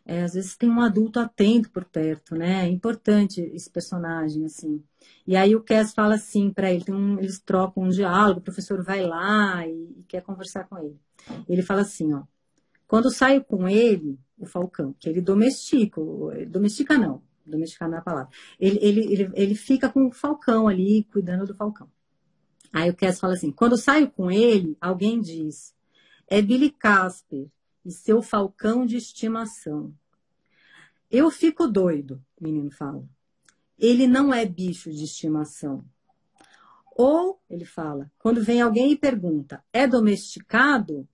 Speaker 2: é, às vezes tem um adulto atento por perto, né? É importante esse personagem, assim. E aí o Cass fala assim para ele, um, eles trocam um diálogo, o professor vai lá e, e, quer conversar com ele. Ele fala assim, ó, quando saio com ele, o Falcão, que ele domestica, domestica não, domesticar não é a palavra, ele, ele, ele, ele fica com o Falcão ali, cuidando do Falcão. Aí o Cass fala assim, quando saio com ele, alguém diz, é Billy Casper, e seu falcão de estimação. Eu fico doido, o menino fala. Ele não é bicho de estimação. Ou, ele fala, quando vem alguém e pergunta, é domesticado?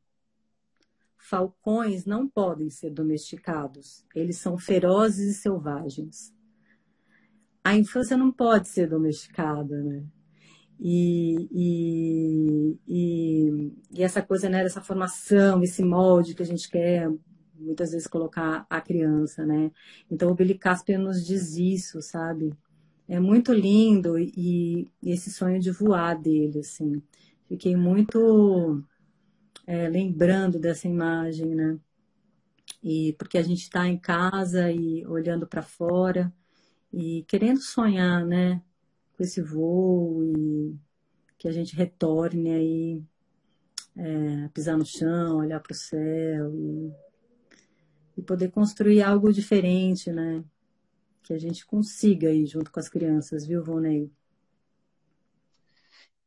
Speaker 2: Falcões não podem ser domesticados. Eles são ferozes e selvagens. A infância não pode ser domesticada, né? E, e, e, e, essa coisa, né, dessa formação, esse molde que a gente quer muitas vezes colocar a criança, né? Então o Billy Casper nos diz isso, sabe? É muito lindo e, e esse sonho de voar dele, assim. Fiquei muito é, lembrando dessa imagem, né? E porque a gente está em casa e olhando para fora e querendo sonhar, né? Com esse voo e que a gente retorne aí é, pisar no chão, olhar para o céu e, e poder construir algo diferente, né? Que a gente consiga aí junto com as crianças, viu, Vonei?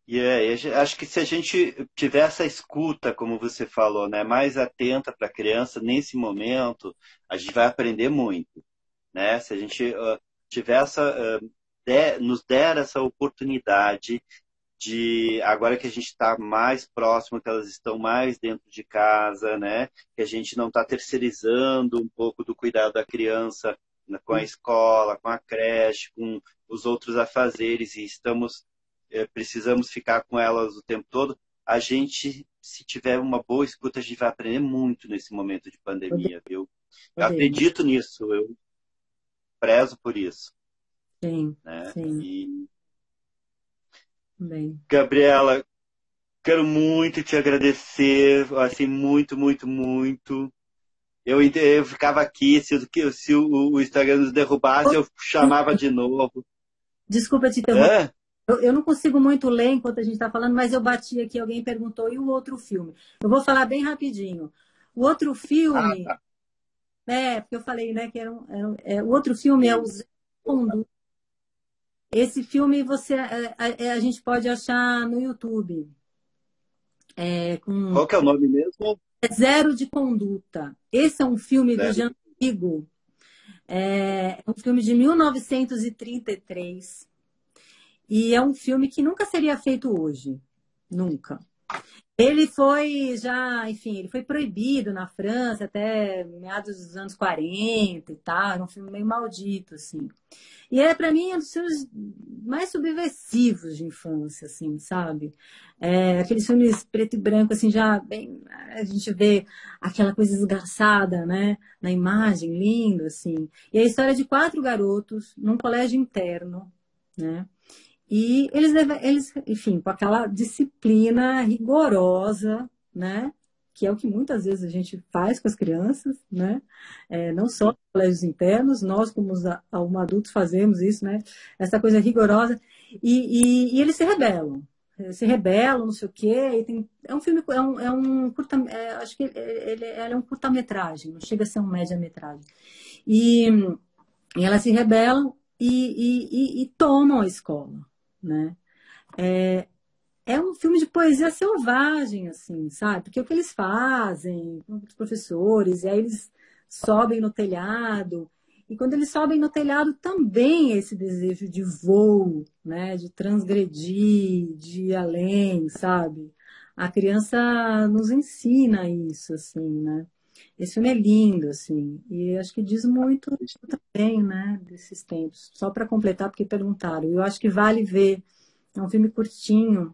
Speaker 1: E é, acho que se a gente tiver essa escuta, como você falou, né, mais atenta para a criança nesse momento, a gente vai aprender muito, né? Se a gente uh, tiver essa uh, der, nos der essa oportunidade de agora que a gente está mais próximo, que elas estão mais dentro de casa, né? Que a gente não está terceirizando um pouco do cuidado da criança com a escola, com a creche, com os outros afazeres e estamos é, precisamos ficar com elas o tempo todo. A gente, se tiver uma boa escuta, a gente vai aprender muito nesse momento de pandemia, viu? Eu acredito nisso, eu prezo por isso.
Speaker 2: Sim, né? sim. E...
Speaker 1: Bem. Gabriela, quero muito te agradecer, assim, muito, muito, muito. Eu, eu ficava aqui, se, se o, o Instagram nos derrubasse, eu chamava de novo.
Speaker 2: Desculpa te interromper. Eu, eu, não consigo muito ler enquanto a gente está falando, mas eu bati aqui, alguém perguntou, e o outro filme? Eu vou falar bem rapidinho. O outro filme. Ah, tá. É, porque eu falei, né, que era, um, era um, é, o outro filme é o Zé Conduta esse filme você a, é, a, é, a, gente pode achar no YouTube.
Speaker 1: É, com... Qual que é o nome mesmo?
Speaker 2: É Zero de Conduta. Esse é um filme Zero. do Jean Vigo. É um filme de 1933. E é um filme que nunca seria feito hoje. Nunca. Ele foi já, enfim, ele foi proibido na França até meados dos anos 40 e tal. Era um filme meio maldito, assim. E é, para mim, um dos filmes mais subversivos de infância, assim, sabe? É, aqueles filmes preto e branco, assim, já bem. A gente vê aquela coisa esgarçada, né? Na imagem, lindo, assim. E a história de quatro garotos num colégio interno, né? E eles, eles, enfim, com aquela disciplina rigorosa, né? Que é o que muitas vezes a gente faz com as crianças, né? É, não só nos colégios internos, nós como, como adultos fazemos isso, né? Essa coisa rigorosa. E, e, e eles se rebelam, se rebelam, não sei o quê. Tem, é um filme, é um, é um curta, é, acho que ele, ele, é um curta-metragem, não chega a ser um média-metragem. E, e elas se rebelam e, e, e, tomam a escola, né? É, é um filme de poesia selvagem, assim, sabe? Porque o que eles fazem, os professores, e aí eles sobem no telhado, e quando eles sobem no telhado também esse desejo de voo, né, de transgredir, de ir além, sabe? A criança nos ensina isso, assim, né? Esse filme é lindo, assim, e acho que diz muito também, né, desses tempos. Só para completar, porque perguntaram. Eu acho que vale ver. É um filme curtinho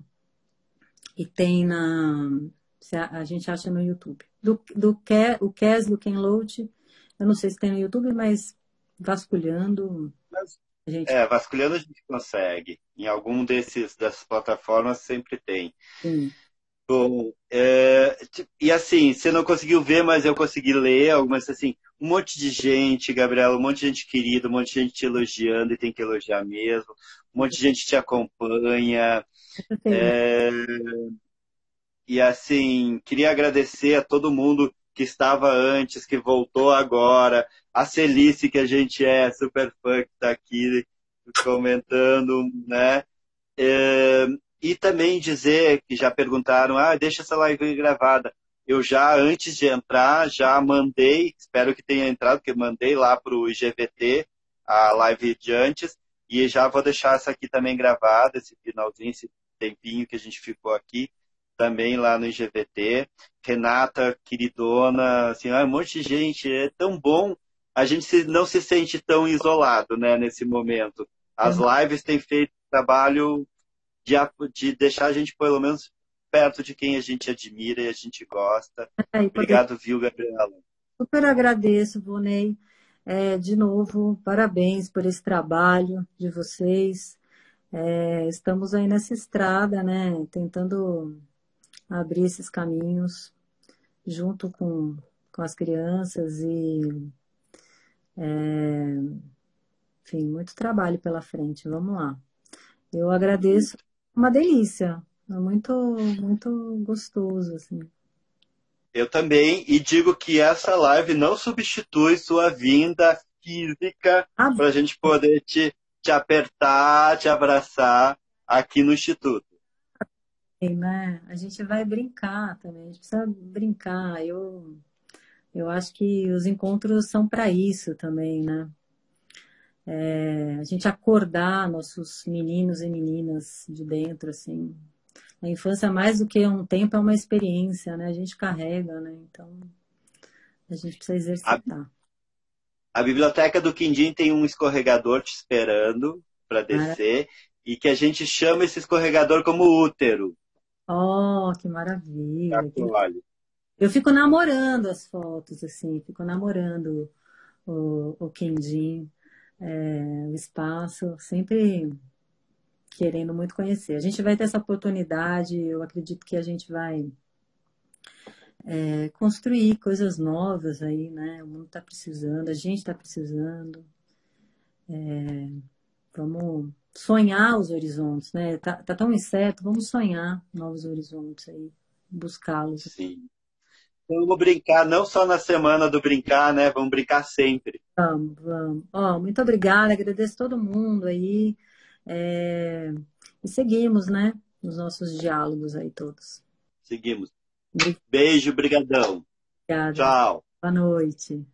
Speaker 2: e tem na. A gente acha no YouTube. Do, do Ke, o Kes do Ken Loach, eu não sei se tem no YouTube, mas vasculhando.
Speaker 1: gente... É, vasculhando a gente consegue. Em algum desses dessas plataformas sempre tem. Sim. Bom, é, e assim, você não conseguiu ver, mas eu consegui ler algumas assim, um monte de gente, Gabriela, um monte de gente querida, um monte de gente te elogiando e tem que elogiar mesmo, um monte de gente te acompanha. É, e assim, queria agradecer a todo mundo que estava antes, que voltou agora, a Celice, que a gente é super fã, que está aqui comentando, né? É, e também dizer que já perguntaram, ah, deixa essa live gravada. Eu já, antes de entrar, já mandei, espero que tenha entrado, porque mandei lá para o IGVT a live de antes, e já vou deixar essa aqui também gravada, esse finalzinho, esse tempinho que a gente ficou aqui, também lá no IGVT. Renata, queridona, assim, ah, um monte de gente, é tão bom, a gente não se sente tão isolado, né, nesse momento. As uhum. lives têm feito trabalho de, de deixar a gente, pelo menos, perto de quem a gente admira e a gente gosta. É, Obrigado, viu, Gabriela?
Speaker 2: Super agradeço, Vonei. É, de novo, parabéns por esse trabalho de vocês. É, estamos aí nessa estrada, né? Tentando abrir esses caminhos junto com, com as crianças e é, enfim, muito trabalho pela frente. Vamos lá. Eu agradeço uma delícia. É muito, muito gostoso, assim.
Speaker 1: Eu também, e digo que essa live não substitui sua vinda física ah, para a gente poder te, te apertar, te abraçar aqui no Instituto.
Speaker 2: Né? A gente vai brincar também, a gente precisa brincar. Eu, eu acho que os encontros são para isso também, né? É, a gente acordar nossos meninos e meninas de dentro, assim. A infância, mais do que um tempo, é uma experiência, né? A gente carrega, né? Então, a gente precisa exercitar.
Speaker 1: A, a biblioteca do Quindim tem um escorregador te esperando para descer e que a gente chama esse escorregador como útero.
Speaker 2: Oh, que maravilha! Eu fico namorando as fotos, assim, fico namorando o, o Quindim é, o espaço, sempre querendo muito conhecer. A gente vai ter essa oportunidade, eu acredito que a gente vai é, construir coisas novas aí, né? O mundo está precisando, a gente está precisando. É, vamos sonhar os horizontes, né? Tá, tá tão incerto, vamos sonhar novos horizontes aí, buscá-los.
Speaker 1: Sim. Vamos brincar não só na semana do brincar, né? Vamos brincar sempre.
Speaker 2: Vamos, vamos. Oh, muito obrigada, agradeço todo mundo aí. É... E seguimos, né? Nos nossos diálogos aí todos.
Speaker 1: Seguimos. Beijo, brigadão.
Speaker 2: Obrigada.
Speaker 1: Tchau.
Speaker 2: Boa noite.